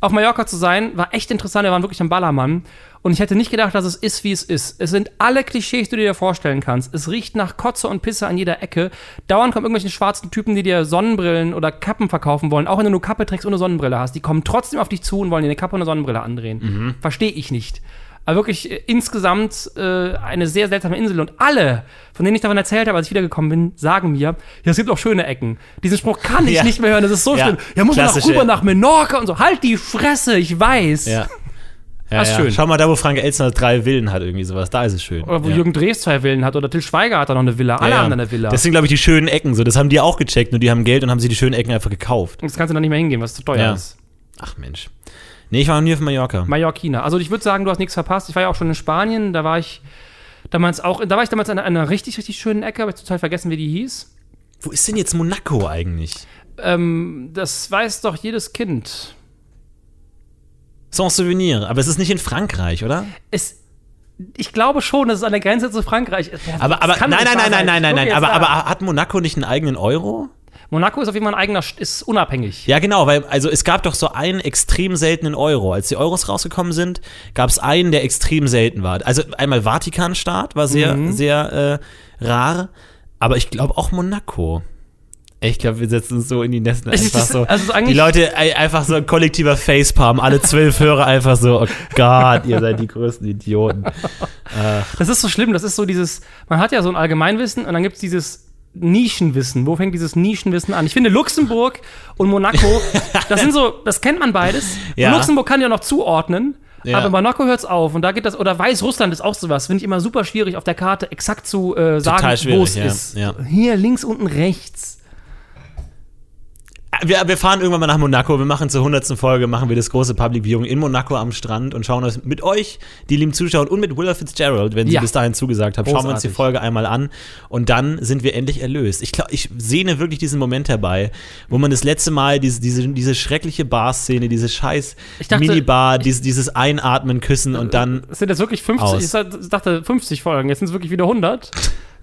auf Mallorca zu sein, war echt interessant. Wir waren wirklich am Ballermann. Und ich hätte nicht gedacht, dass es ist, wie es ist. Es sind alle Klischees, die du dir vorstellen kannst. Es riecht nach Kotze und Pisse an jeder Ecke. Dauernd kommen irgendwelche schwarzen Typen, die dir Sonnenbrillen oder Kappen verkaufen wollen. Auch wenn du nur Kappe trägst und eine Sonnenbrille hast. Die kommen trotzdem auf dich zu und wollen dir eine Kappe und eine Sonnenbrille andrehen. Verstehe ich nicht. Aber wirklich äh, insgesamt äh, eine sehr seltsame Insel. Und alle, von denen ich davon erzählt habe, als ich wiedergekommen bin, sagen mir, ja, es gibt auch schöne Ecken. Diesen Spruch kann ich Ja. nicht mehr hören. Das ist so Ja. schlimm. Ja, muss man Klassische- rüber nach Menorca und so. Halt die Fresse, ich weiß. Ja. Ja, Das ist ja. schön. Schau mal da, wo Frank Elstner drei Villen hat, irgendwie sowas. Da ist es schön. Oder wo ja. Jürgen Drees zwei Villen hat. Oder Till Schweiger hat da noch eine Villa. Alle ja, haben da eine Villa. Das sind, glaube ich, die schönen Ecken. So, das haben die auch gecheckt und die haben Geld und haben sich die schönen Ecken einfach gekauft. Und das kannst du dann nicht mehr hingehen, was zu teuer Ja. ist. Ach Mensch. Nee, ich war noch nie auf Mallorca. Mallorquina. Also ich würde sagen, du hast nichts verpasst. Ich war ja auch schon in Spanien, da war ich damals auch, da war ich damals an einer, richtig, richtig schönen Ecke, habe ich total vergessen, wie die hieß. Wo ist denn jetzt Monaco eigentlich? Ähm, das weiß doch jedes Kind. Sans Souvenir, aber es ist nicht in Frankreich, oder? Es, ich glaube schon, dass es an der Grenze zu Frankreich ist. Ja, Aber, aber nein, nein, nein, nein, nein, nein, Ich gucke aber, aber hat Monaco nicht einen eigenen Euro? Monaco ist auf jeden Fall ein eigener, St- ist unabhängig. Ja, genau, weil also es gab doch so einen extrem seltenen Euro. Als die Euros rausgekommen sind, gab es einen, der extrem selten war. Also einmal Vatikanstaat war sehr, Mhm. sehr äh, rar, aber ich glaube auch Monaco. Ich glaube, wir setzen uns so in die Es einfach so. also es die Leute einfach so ein kollektiver Facepalm, alle zwölf Hörer einfach so, oh Gott, ihr seid die größten Idioten. [LAUGHS] Das ist so schlimm, das ist so dieses, man hat ja so ein Allgemeinwissen und dann gibt es dieses Nischenwissen. Wo fängt dieses Nischenwissen an? Ich finde Luxemburg und Monaco, [LAUGHS] das sind so, das kennt man beides. Ja. Luxemburg kann ja noch zuordnen. Ja. Aber Monaco hört's auf und da geht das, oder Weißrussland ist auch sowas, finde ich immer super schwierig auf der Karte exakt zu äh, sagen, wo es ja, ist. Hier links, unten, rechts. Wir, wir fahren irgendwann mal nach Monaco. Wir machen zur 100. Folge, machen wir das große Public Viewing in Monaco am Strand und schauen uns mit euch, die lieben Zuschauer, und mit Willa Fitzgerald, wenn sie Ja. bis dahin zugesagt haben, schauen wir uns die. Folge einmal an und dann sind wir endlich erlöst. Ich glaube, ich sehne wirklich diesen Moment herbei, wo man das letzte Mal diese, diese, diese schreckliche Bar-Szene, diese scheiß dachte- Minibar, dieses, dieses Einatmen, Küssen und dann Es sind jetzt wirklich 50, Aus. ich dachte 50 Folgen, jetzt sind es wirklich wieder 100.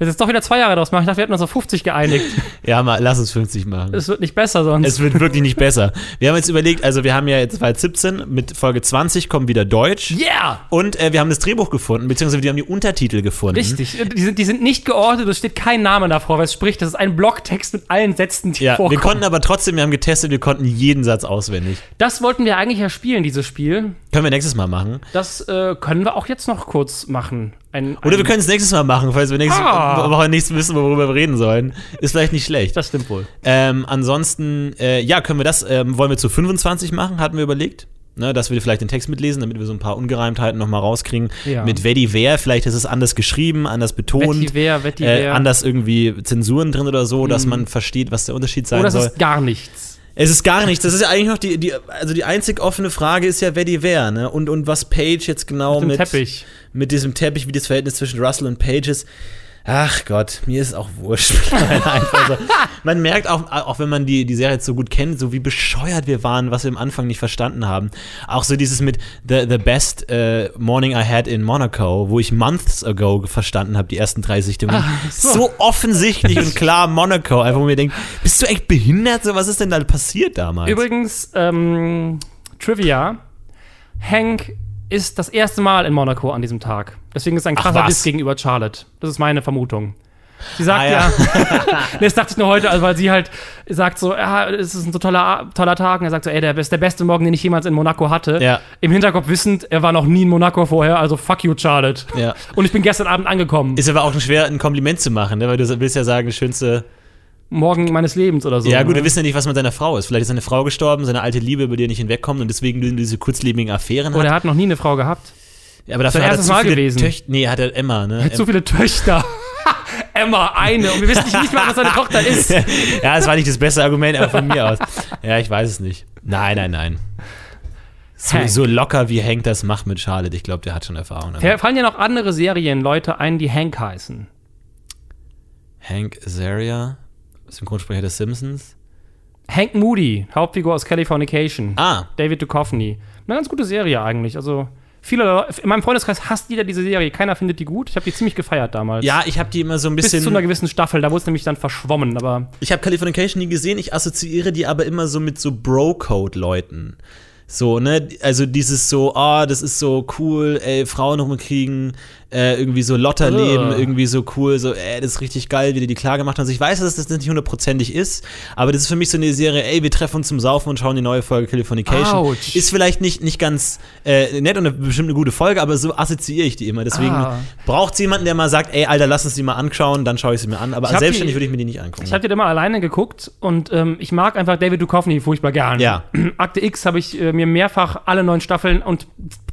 Jetzt ist doch wieder zwei Jahre draus gemacht. Ich dachte, wir hätten uns auf 50 geeinigt. [LAUGHS] ja, mal, lass uns 50 machen. Es wird nicht besser sonst. Es wird wirklich nicht besser. Wir haben jetzt überlegt, also wir haben ja jetzt 2017, mit Folge 20 kommt wieder Deutsch. yeah! Und äh, wir haben das Drehbuch gefunden, beziehungsweise wir haben die Untertitel gefunden. Richtig. Die sind, die sind nicht geordnet, es steht kein Name davor, weil es spricht, das ist ein Blocktext mit allen Sätzen, die Ja, vorkommen. wir konnten aber trotzdem, wir haben getestet, wir konnten jeden Satz auswendig. das wollten wir eigentlich ja spielen, dieses Spiel. Können wir nächstes Mal machen. Das äh, können wir auch jetzt noch kurz machen. Ein, Oder ein, wir können es nächstes Mal machen, falls wir nächste Ah. Woche nicht wissen, worüber wir reden sollen. Ist vielleicht nicht schlecht. Das stimmt wohl. Ähm, ansonsten, äh, ja, können wir das, ähm, wollen wir zu 25 machen, hatten wir überlegt. Ne, dass wir vielleicht den Text mitlesen, damit wir so ein paar Ungereimtheiten nochmal rauskriegen. Ja. Mit Vedi wer, vielleicht ist es anders geschrieben, anders betont. Vetiver, Vetiver. äh, anders irgendwie Zensuren drin oder so, dass man versteht, was der Unterschied sein Oder es soll. ist gar nichts. Es ist gar nichts. Das ist ja eigentlich noch die, die also die einzig offene Frage ist ja, wer die wer, ne? Und, und was Page jetzt genau Mit mit, mit diesem Teppich, wie das Verhältnis zwischen Russell und Page ist. Ach Gott, mir ist auch wurscht. [LAUGHS] Einfach so. Man merkt auch, auch wenn man die, die Serie jetzt so gut kennt, so wie bescheuert wir waren, was wir am Anfang nicht verstanden haben. Auch so dieses mit The, the Best äh, Morning I Had in Monaco, wo ich months ago verstanden habe, die ersten drei Sichtungen. so. so. offensichtlich und klar Monaco. Einfach, wo mir denkt, bist du echt behindert? So, was ist denn da passiert damals? Übrigens, ähm, Trivia: Hank ist das erste Mal in Monaco an diesem Tag. Deswegen ist es ein Ach, krasser was? Diss gegenüber Charlotte. Das ist meine Vermutung. Sie sagt Ah, ja, ja. [LAUGHS] das dachte ich nur heute, also weil sie halt sagt so, ja, es ist ein so toller, toller Tag. Und er sagt so, ey, der ist der beste Morgen, den ich jemals in Monaco hatte. Ja. Im Hinterkopf wissend, er war noch nie in Monaco vorher, also fuck you, Charlotte. Ja. Und ich bin gestern Abend angekommen. Ist aber auch schwer, ein Kompliment zu machen, ne? weil du willst ja sagen, schönste. Morgen meines Lebens oder so. ja, gut, ne? wir wissen ja nicht, was mit seiner Frau ist. Vielleicht ist seine Frau gestorben, seine alte Liebe, über die er nicht hinwegkommt und deswegen diese kurzlebigen Affären Oder hat. er hat noch nie eine Frau gehabt. Ja, aber dafür hat er zu Mal viele gewesen. Töchter. Nee, er hat er Emma, ne? Er hat so viele Töchter. [LAUGHS] Emma, eine. Und wir wissen nicht mal, was seine Tochter ist. [LAUGHS] ja, das war nicht das beste Argument, aber von mir aus. Ja, ich weiß es nicht. Nein, nein, nein. So, so locker wie Hank das macht mit Charlotte, ich glaube, der hat schon Erfahrung. damit. Fallen ja noch andere Serienleute ein, die Hank heißen. Hank Azaria, Synchronsprecher des Simpsons. Hank Moody, Hauptfigur aus Californication. Ah, David Duchovny. Eine ganz gute Serie eigentlich. Also, viele Leute, in meinem Freundeskreis hasst jeder diese Serie. Keiner findet die gut. Ich habe die ziemlich gefeiert damals. ja, ich habe die immer so ein Bis bisschen. zu einer gewissen Staffel. Da wurde es nämlich dann verschwommen. Aber Ich habe Californication nie gesehen, ich assoziiere die aber immer so mit so Bro-Code-Leuten. So, ne, also dieses so, ah, das ist so cool, ey, Frauen rumkriegen, äh, irgendwie so Lotterleben, Ugh. irgendwie so cool, so, ey, das ist richtig geil, wie die die klar gemacht haben. Also ich weiß, dass das nicht hundertprozentig ist, aber das ist für mich so eine Serie, ey, wir treffen uns zum Saufen und schauen die neue Folge Californication. Ouch. Ist vielleicht nicht, nicht ganz äh, nett und eine bestimmt eine gute Folge, aber so assoziiere ich die immer. Deswegen Ah. braucht es jemanden, der mal sagt, ey, Alter, lass uns die mal anschauen, dann schaue ich sie mir an. Aber selbstständig die- würde ich mir die nicht angucken. ich habe die immer alleine geguckt und ähm, ich mag einfach David Duchovny furchtbar gern. Ja. [CLEARS THROAT] Akte X habe ich äh, mir mehrfach alle neun Staffeln und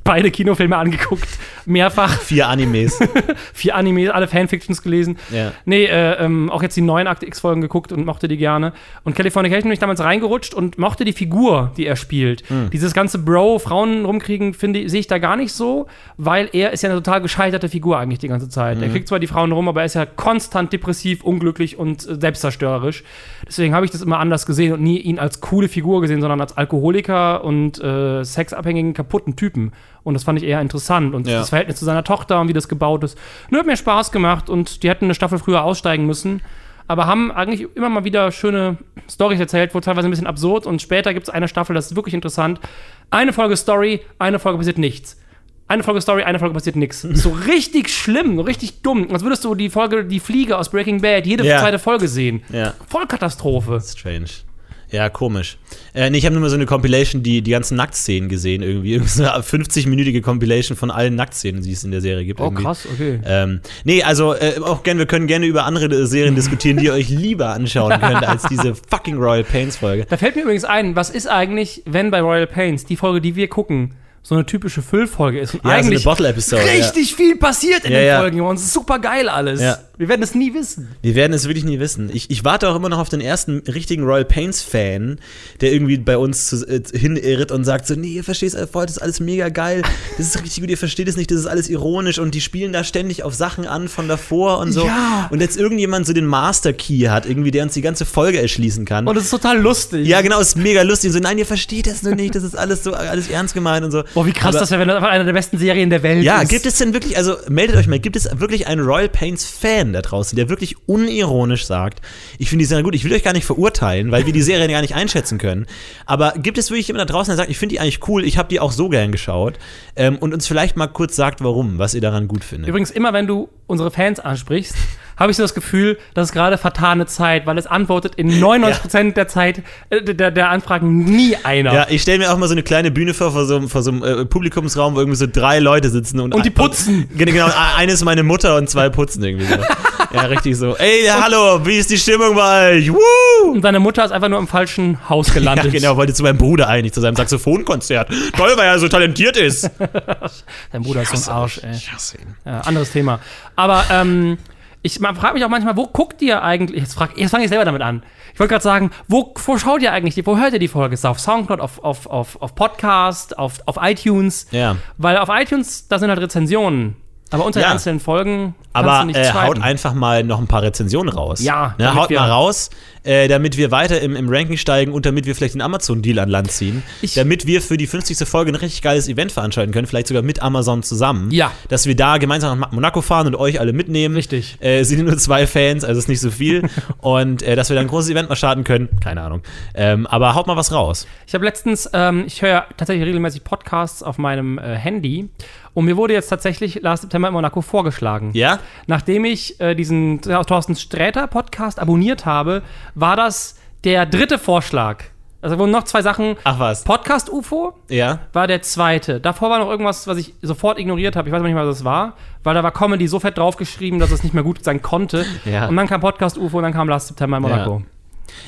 beide Kinofilme angeguckt, mehrfach. Vier Animes. [LAUGHS] Vier Animes, alle Fanfictions gelesen. Ja. Nee, äh, ähm, auch jetzt die neuen Akte X-Folgen geguckt und mochte die gerne. Und Californication bin ich damals reingerutscht und mochte die Figur, die er spielt. Dieses ganze Bro, Frauen rumkriegen, finde sehe ich da gar nicht so, weil er ist ja eine total gescheiterte Figur eigentlich die ganze Zeit. Er kriegt zwar die Frauen rum, aber er ist ja konstant depressiv, unglücklich und äh, selbstzerstörerisch. Deswegen habe ich das immer anders gesehen und nie ihn als coole Figur gesehen, sondern als Alkoholiker und äh, sexabhängigen, kaputten Typen. Und das fand ich eher interessant. Und Ja. das Verhältnis zu seiner Tochter und wie das gebaut ist. Nur hat mir Spaß gemacht und die hätten eine Staffel früher aussteigen müssen. Aber haben eigentlich immer mal wieder schöne Storys erzählt, wo teilweise ein bisschen absurd. Und später gibt es eine Staffel, das ist wirklich interessant. Eine Folge Story, eine Folge passiert nichts. Eine Folge Story, eine Folge passiert nichts. [LAUGHS] So richtig schlimm, richtig dumm. Als würdest du die Folge Die Fliege aus Breaking Bad jede Ja. zweite Folge sehen. Ja. Vollkatastrophe. Strange. Ja, komisch. Äh, nee, ich habe nur mal so eine Compilation, die, die ganzen Nacktszenen gesehen irgendwie. [LAUGHS] Irgendwie so eine 50-minütige Compilation von allen Nacktszenen, die es in der Serie gibt. irgendwie. okay. Ähm, nee, also äh, auch gerne, wir können gerne über andere Serien [LAUGHS] diskutieren, die ihr euch lieber anschauen könnt als diese [LAUGHS] fucking Royal Pains Folge. Da fällt mir übrigens ein, was ist eigentlich, wenn bei Royal Pains die Folge, die wir gucken, so eine typische Füllfolge ist und Ja, eigentlich so eine Bottle-Episode. Ja. richtig viel passiert in Ja, den. Folgen und es ist super geil alles. Ja. Wir werden es nie wissen. Wir werden es wirklich nie wissen. Ich, ich warte auch immer noch auf den ersten richtigen Royal Pains-Fan, der irgendwie bei uns zu, äh, hinirrt und sagt so, nee, ihr versteht es voll, das ist alles mega geil, das ist richtig gut, ihr versteht es nicht, das ist alles ironisch und die spielen da ständig auf Sachen an von davor und so. Ja. Und jetzt irgendjemand so den Master-Key hat, irgendwie, der uns die ganze Folge erschließen kann. Und es ist total lustig. ja, genau, ist mega lustig. So, nein, ihr versteht das nur nicht, das ist alles so, alles ernst gemeint und so. Boah, wie krass Aber- das wäre, wenn das einfach eine der besten Serien der Welt ja, ist. gibt es denn wirklich, also meldet euch mal, gibt es wirklich einen Royal Pains Fan da draußen, der wirklich unironisch sagt, ich finde die Serie gut, ich will euch gar nicht verurteilen, weil wir die Serie [LAUGHS] gar nicht einschätzen können, aber gibt es wirklich jemanden da draußen, der sagt, ich finde die eigentlich cool, ich habe die auch so gern geschaut ähm, und uns vielleicht mal kurz sagt, warum, was ihr daran gut findet. Übrigens, immer wenn du unsere Fans ansprichst, habe ich so das Gefühl, das ist gerade vertane Zeit, weil es antwortet in 99% der Zeit äh, der, der Anfragen nie einer. ja, ich stelle mir auch mal so eine kleine Bühne vor, vor so, einem- vor so einem äh, Publikumsraum, wo irgendwie so drei Leute sitzen und, Und die putzen. Und, [LAUGHS] genau, eine ist meine Mutter und zwei putzen irgendwie so. ja, richtig so. Ey, hallo, wie ist die Stimmung bei euch? Woo! Und seine Mutter ist einfach nur im falschen Haus Ja, gelandet. genau, wollte zu meinem Bruder eigentlich, zu seinem Saxophonkonzert. Toll, weil er so talentiert ist. [LAUGHS] Dein Bruder ist so ein Arsch, ey. Ich hasse ihn. Ja, anderes Thema. Aber ähm, ich frage mich auch manchmal, wo guckt ihr eigentlich? Jetzt, frag- jetzt fange ich selber damit an. Ich wollte gerade sagen, wo, wo schaut ihr eigentlich die? Wo hört ihr die Folge? Ist auf Soundcloud, auf, auf, auf, auf Podcast, auf, auf iTunes? Ja. Weil auf iTunes, da sind halt Rezensionen. Aber unter Ja. den einzelnen Folgen Aber äh, haut einfach mal noch ein paar Rezensionen raus. Ja, ne, haut mal raus, äh, damit wir weiter im, im Ranking steigen und damit wir vielleicht den Amazon-Deal an Land ziehen. Ich- damit wir für die 50. Folge ein richtig geiles Event veranstalten können, vielleicht sogar mit Amazon zusammen. Ja. Dass wir da gemeinsam nach Monaco fahren und euch alle mitnehmen. Richtig. Äh, sind nur zwei Fans, also ist nicht so viel. [LAUGHS] und äh, dass wir dann ein großes Event mal starten können. Keine Ahnung. Ähm, aber haut mal was raus. Ich habe letztens, ähm, ich höre tatsächlich regelmäßig Podcasts auf meinem äh, Handy und mir wurde jetzt tatsächlich Last September in Monaco vorgeschlagen. Ja? Nachdem ich äh, diesen Thorsten Sträter Podcast abonniert habe, war das der dritte Vorschlag. Also wurden noch zwei Sachen. Ach was. Podcast UFO Ja? war der zweite. Davor war noch irgendwas, was ich sofort ignoriert habe. Ich weiß noch nicht mal, was das war, weil da war Comedy so fett draufgeschrieben, dass es nicht mehr gut sein konnte. Ja. Und dann kam Podcast UFO und dann kam Last September in Monaco.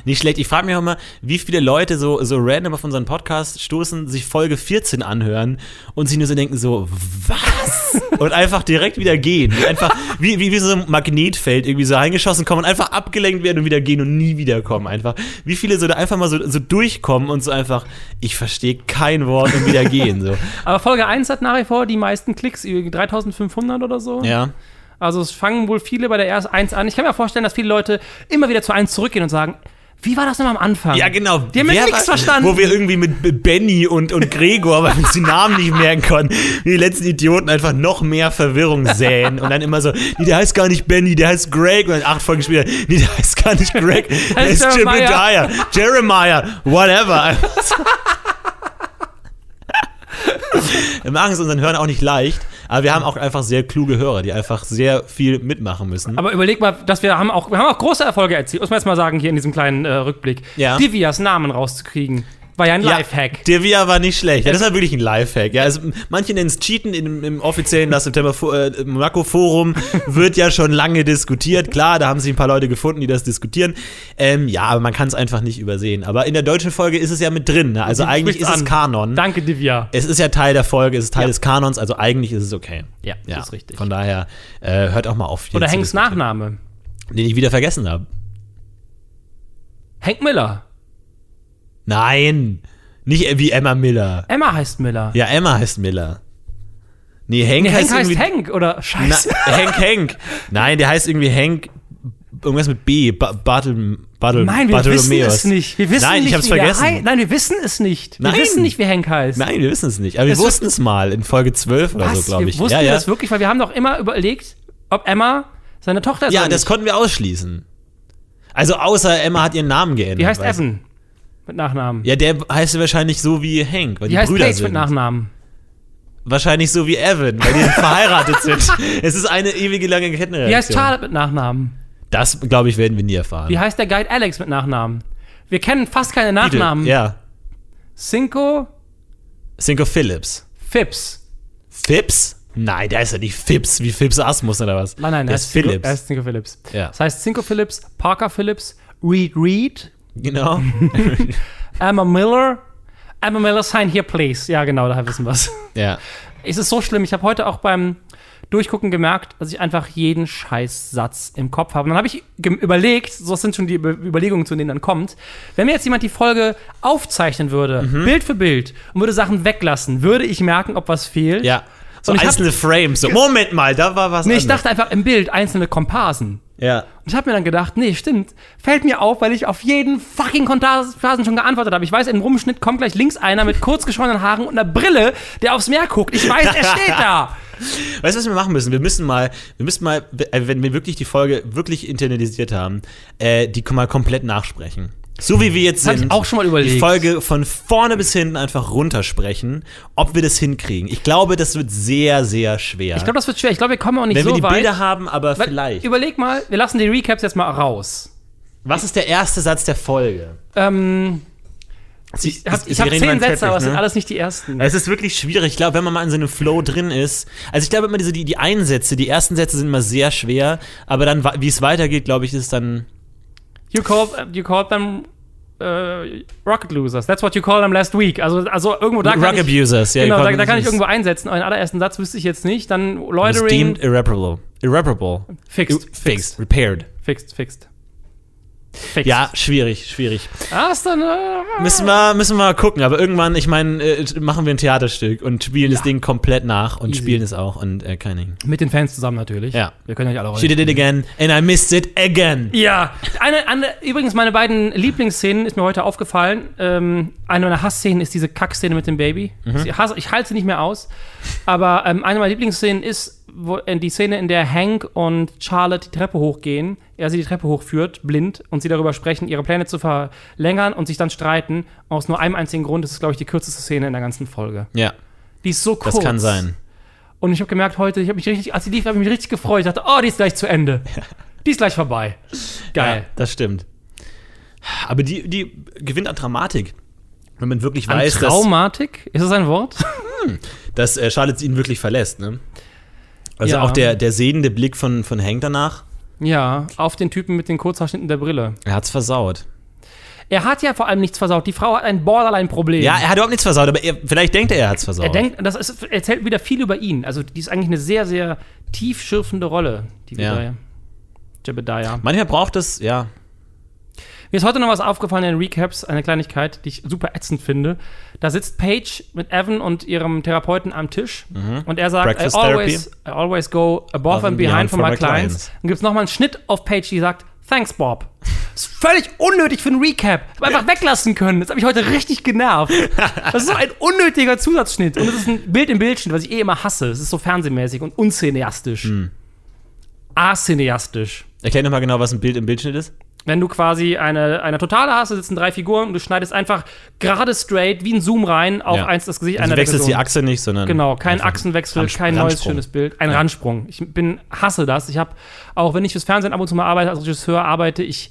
Nicht schlecht. Ich frage mich auch immer, wie viele Leute so, so random auf unseren Podcast stoßen, sich Folge 14 anhören und sich nur so denken, so, was? [LAUGHS] und einfach direkt wieder gehen. Einfach wie, wie, wie so ein Magnetfeld irgendwie so eingeschossen kommen und einfach abgelenkt werden und wieder gehen und nie wiederkommen. Einfach. Wie viele so da einfach mal so, so durchkommen und so einfach, ich verstehe kein Wort und wieder gehen. So. Aber Folge 1 hat nach wie vor die meisten Klicks, irgendwie 3500 oder so. Ja. Also es fangen wohl viele bei der erst 1 an. Ich kann mir vorstellen, dass viele Leute immer wieder zu 1 zurückgehen und sagen, wie war das denn am Anfang? Ja, genau. Die haben Wer nichts war- verstanden. Wo wir irgendwie mit Benny und, und Gregor, weil wir uns die Namen nicht merken konnten, wie die letzten Idioten einfach noch mehr Verwirrung säen. Und dann immer so, nee, der heißt gar nicht Benny, der heißt Greg. Und dann acht Folgen später, nee, der heißt gar nicht Greg, [LAUGHS] der Heißt ist Jeremiah. Jeremiah, whatever. [LAUGHS] [LAUGHS] Wir machen es unseren Hörern auch nicht leicht, aber wir haben auch einfach sehr kluge Hörer, die einfach sehr viel mitmachen müssen. Aber überleg mal, dass wir haben auch, wir haben auch große Erfolge erzielt. Muss man jetzt mal sagen, hier in diesem kleinen äh, Rückblick. Ja. Divias Namen rauszukriegen. War ja ein Ja, Lifehack. Der VR war nicht schlecht. Ja, das war wirklich ein Lifehack. Ja, also, manche nennen es Cheaten im, im offiziellen Das September äh, Monaco Forum [LAUGHS] wird ja schon lange diskutiert. Klar, da haben sich ein paar Leute gefunden, die das diskutieren. Ähm, ja, aber man kann es einfach nicht übersehen. Aber in der deutschen Folge ist es ja mit drin. Ne? Also eigentlich ist sprichst es an. Kanon. Danke, Divya. Es ist ja Teil der Folge, es ist Teil Ja. des Kanons, also eigentlich ist es okay. Ja, das ist richtig. Von daher, äh, hört auch mal auf. Oder Hanks. Nachname. Den ich wieder vergessen habe. Hank Miller. Nein, nicht wie Emma Miller. Emma heißt Miller. Ja, Emma heißt Miller. Nee, Hank, Nee, Hank heißt Hank, oder? Na, Scheiße. [LAUGHS] Hank Hank. Nein, der heißt irgendwie Hank. Irgendwas mit B. Ba Bartel, Bartel, Nein, wir wissen es nicht. Wir wissen Nein, nicht, ich hab's vergessen. Nein, wir wissen es nicht. Wir Nein. wissen nicht, wie Hank heißt. Nein, wir wissen es nicht. Aber wir Es wussten es mal in Folge 12 oder Was? so, glaube wir ich. wussten ja, wir ja. das wirklich, weil wir haben doch immer überlegt, ob Emma seine Tochter ist ja, das nicht. konnten wir ausschließen. Also außer Emma hat ihren Namen geändert. Wie heißt? Evan mit Nachnamen? Ja, der heißt wahrscheinlich so wie Hank, weil Wie die heißt Brüder Paige sind. mit Nachnamen? Wahrscheinlich so wie Evan, weil die [LAUGHS] verheiratet sind. Es ist eine ewige lange Kettenreaktion. Wie heißt Charlotte mit Nachnamen? Das, glaube ich, werden wir nie erfahren. Wie heißt der Guide Alex mit Nachnamen? Wir kennen fast keine Nachnamen. Ja. Cinco Cinco Phillips. Phipps. Phipps? Nein, der ist ja nicht Phipps, wie Phipps Asmus oder was? Nein, nein, der er ist Phillips. er ist Cinco Phillips. Ja. Das heißt Cinco Phillips, Parker Phillips, Reed Reed, Genau. [LAUGHS] Emma Miller. Emma Miller, sign here, please. Ja, genau, daher wissen wir es. ja. Es ist so schlimm. Ich habe heute auch beim Durchgucken gemerkt, dass ich einfach jeden Scheißsatz im Kopf habe. Und dann habe ich überlegt, so sind schon die Über Überlegungen, zu denen dann kommt, wenn mir jetzt jemand die Folge aufzeichnen würde, Mhm. Bild für Bild, und würde Sachen weglassen, würde ich merken, ob was fehlt. Ja. So ich hab- einzelne Frames. So, Moment mal, da war was Nee, ich anderes. dachte einfach im Bild einzelne Komparsen. Ja. Und ich habe mir dann gedacht, nee, stimmt. Fällt mir auf, weil ich auf jeden fucking Komparsen schon geantwortet habe. Ich weiß, im Rumschnitt kommt gleich links einer mit kurz geschorenen Haaren und einer Brille, der aufs Meer guckt. Ich weiß, er steht da. [LAUGHS] Weißt du, was wir machen müssen? Wir müssen mal, wir müssen mal, äh, wenn wir wirklich die Folge wirklich internalisiert haben, äh, die mal komplett nachsprechen. So wie wir jetzt Das sind. auch schon mal überlegt. Die Folge von vorne bis hinten einfach runtersprechen, ob wir das hinkriegen. Ich glaube, das wird sehr, sehr schwer. Ich glaube, das wird schwer. Ich glaube, wir kommen auch nicht wenn so wir die weit. Bilder haben, aber Weil, vielleicht. Überleg mal, wir lassen die Recaps jetzt mal raus. Was ist der erste Satz der Folge? Ähm, ich habe hab zehn Sätze, aber es Teppich, sind ne? alles nicht die ersten. Es ist wirklich schwierig. Ich glaube, wenn man mal in so einem Flow drin ist. Also ich glaube immer diese, die, die Einsätze, die ersten Sätze sind immer sehr schwer, aber dann, wie es weitergeht, glaube ich, ist dann. You called, you called them äh, Rocket Losers. That's what you called them last week. Also, also irgendwo da kann Rock ich, Abusers, ja. genau, da, call da kann ich irgendwo einsetzen. Den allerersten Satz wüsste ich jetzt nicht. Dann Loitering. deemed irreparable. Irreparable. Fixed, fixed. fixed, Repaired. fixed, fixed. Fixed. Ja, schwierig, schwierig. Ah, ist dann, äh, Müssen wir, müssen wir mal gucken, aber irgendwann, ich meine, äh, machen wir ein Theaterstück und spielen das Ding komplett nach und Easy. spielen es auch und äh, keine mit den Fans zusammen natürlich. Ja. Wir können ja nicht alle She did it again and I missed it again. Ja, eine, eine, übrigens, meine beiden Lieblingsszenen ist mir heute aufgefallen. Ähm, eine meiner Hassszenen ist diese Kackszene mit dem Baby. Ich, hasse, ich halte sie nicht mehr aus. Aber ähm, eine meiner Lieblingsszenen ist wo, äh, die Szene, in der Hank und Charlotte die Treppe hochgehen. Er sie die Treppe hochführt, blind, und sie darüber sprechen, ihre Pläne zu verlängern und sich dann streiten. Aus nur einem einzigen Grund. Das ist, glaube ich, die kürzeste Szene in der ganzen Folge. Ja, Die ist so kurz. das kann sein. Und ich habe gemerkt heute, ich habe mich richtig, als sie lief, habe ich mich richtig gefreut. Ich dachte, oh, die ist gleich zu Ende. [LAUGHS] Die ist gleich vorbei. Geil. Ja, das stimmt. Aber die, die gewinnt an Dramatik. Wenn man wirklich An weiß, dass, Traumatik? Ist das ein Wort? dass äh, Charlotte ihn wirklich verlässt. Ne? Also Ja. auch der, der sehende Blick von, von Hank danach, Ja, auf den Typen mit den Kurzhaarschnitten der Brille. er hat's versaut. Er hat ja vor allem nichts versaut. Die Frau hat ein Borderline-Problem. Ja, er hat überhaupt nichts versaut, aber er, vielleicht denkt er, er hat's versaut. er denkt, das ist, erzählt wieder viel über ihn. Also, die ist eigentlich eine sehr, sehr tiefschürfende Rolle, die wir Ja. Jebediah. Manchmal braucht es, ja. Mir ist heute noch was aufgefallen in den Recaps, eine Kleinigkeit, die ich super ätzend finde. Da sitzt Paige mit Evan und ihrem Therapeuten am Tisch und er sagt, I always, I always go above and behind for my clients. Dann gibt es nochmal einen Schnitt auf Paige, die sagt, thanks Bob. Das ist völlig unnötig für einen Recap. Hab einfach weglassen können. Das hat mich heute richtig genervt. Das ist so ein unnötiger Zusatzschnitt. Und das ist ein Bild im Bildschnitt, was ich eh immer hasse. Es ist so fernsehmäßig und uncineastisch. Hm. Acineastisch Erklär nochmal genau, was ein Bild im Bildschnitt ist. Wenn du quasi eine, eine Totale hast, da sitzen drei Figuren und du schneidest einfach gerade straight wie ein Zoom rein auf Ja. eins das Gesicht Also einer du wechselst die. Achse nicht, sondern. Genau, kein Achsenwechsel, Rands- kein neues schönes Bild, ein Randsprung. Ich bin hasse das. Ich habe auch wenn ich fürs Fernsehen ab und zu mal arbeite als Regisseur arbeite ich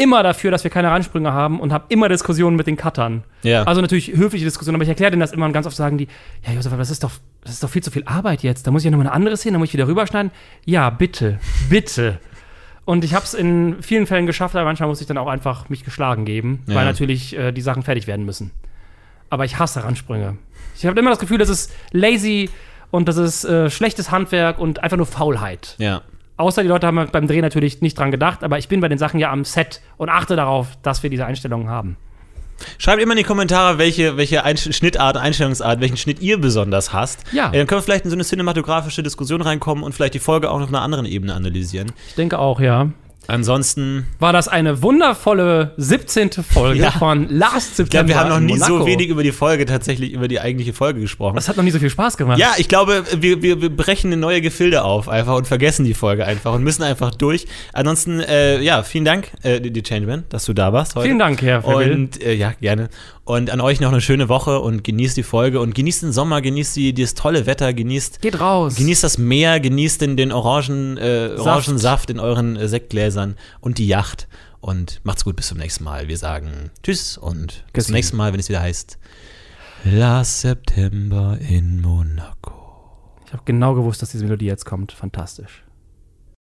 immer dafür, dass wir keine Reinsprünge haben und habe immer Diskussionen mit den Cuttern. Ja. Also natürlich höfliche Diskussionen, aber ich erkläre denen das immer und ganz oft sagen die, ja Josef, aber das ist doch, das ist doch viel zu viel Arbeit jetzt. Da muss ich ja nochmal eine andere Szene, da muss ich wieder rüberschneiden. Ja, bitte, bitte. Und ich habe es in vielen Fällen geschafft, aber manchmal muss ich dann auch einfach mich geschlagen geben, Ja. weil natürlich äh, die Sachen fertig werden müssen. Aber ich hasse Ransprünge. Ich habe immer das Gefühl, das ist lazy und das ist äh, schlechtes Handwerk und einfach nur Faulheit. Ja. Außer die Leute haben beim Dreh natürlich nicht dran gedacht, aber ich bin bei den Sachen ja am Set und achte darauf, dass wir diese Einstellungen haben. Schreibt immer in die Kommentare, welche, welche Einsch Schnittart, Einstellungsart, welchen Schnitt ihr besonders hasst. Ja. Äh, Dann können wir vielleicht in so eine cinematografische Diskussion reinkommen und vielleicht die Folge auch auf einer anderen Ebene analysieren. Ich denke auch, ja. Ansonsten, War das eine wundervolle 17. Folge Ja. von Last ich September. glaube, wir haben noch nie so Monaco. wenig über die Folge, tatsächlich über die eigentliche Folge gesprochen. Das hat noch nie so viel Spaß gemacht. Ja, ich glaube, wir, wir, wir brechen eine neue Gefilde auf einfach und vergessen die Folge einfach und müssen einfach durch. Ansonsten, äh, ja, vielen Dank, äh, die Changeman, dass du da warst heute. Vielen Dank, Herr Verwill. Und äh, ja, gerne. Und an euch noch eine schöne Woche und genießt die Folge und genießt den Sommer, genießt die, dieses tolle Wetter, genießt, Geht raus. genießt das Meer, genießt den, den Orangen, äh, Saft. Orangensaft in euren äh, Sektgläsern und die Yacht. Und macht's gut, bis zum nächsten Mal. Wir sagen Tschüss und bis zum nächsten Mal, wenn es wieder heißt Last September in Monaco. Ich habe genau gewusst, dass diese Melodie jetzt kommt. Fantastisch.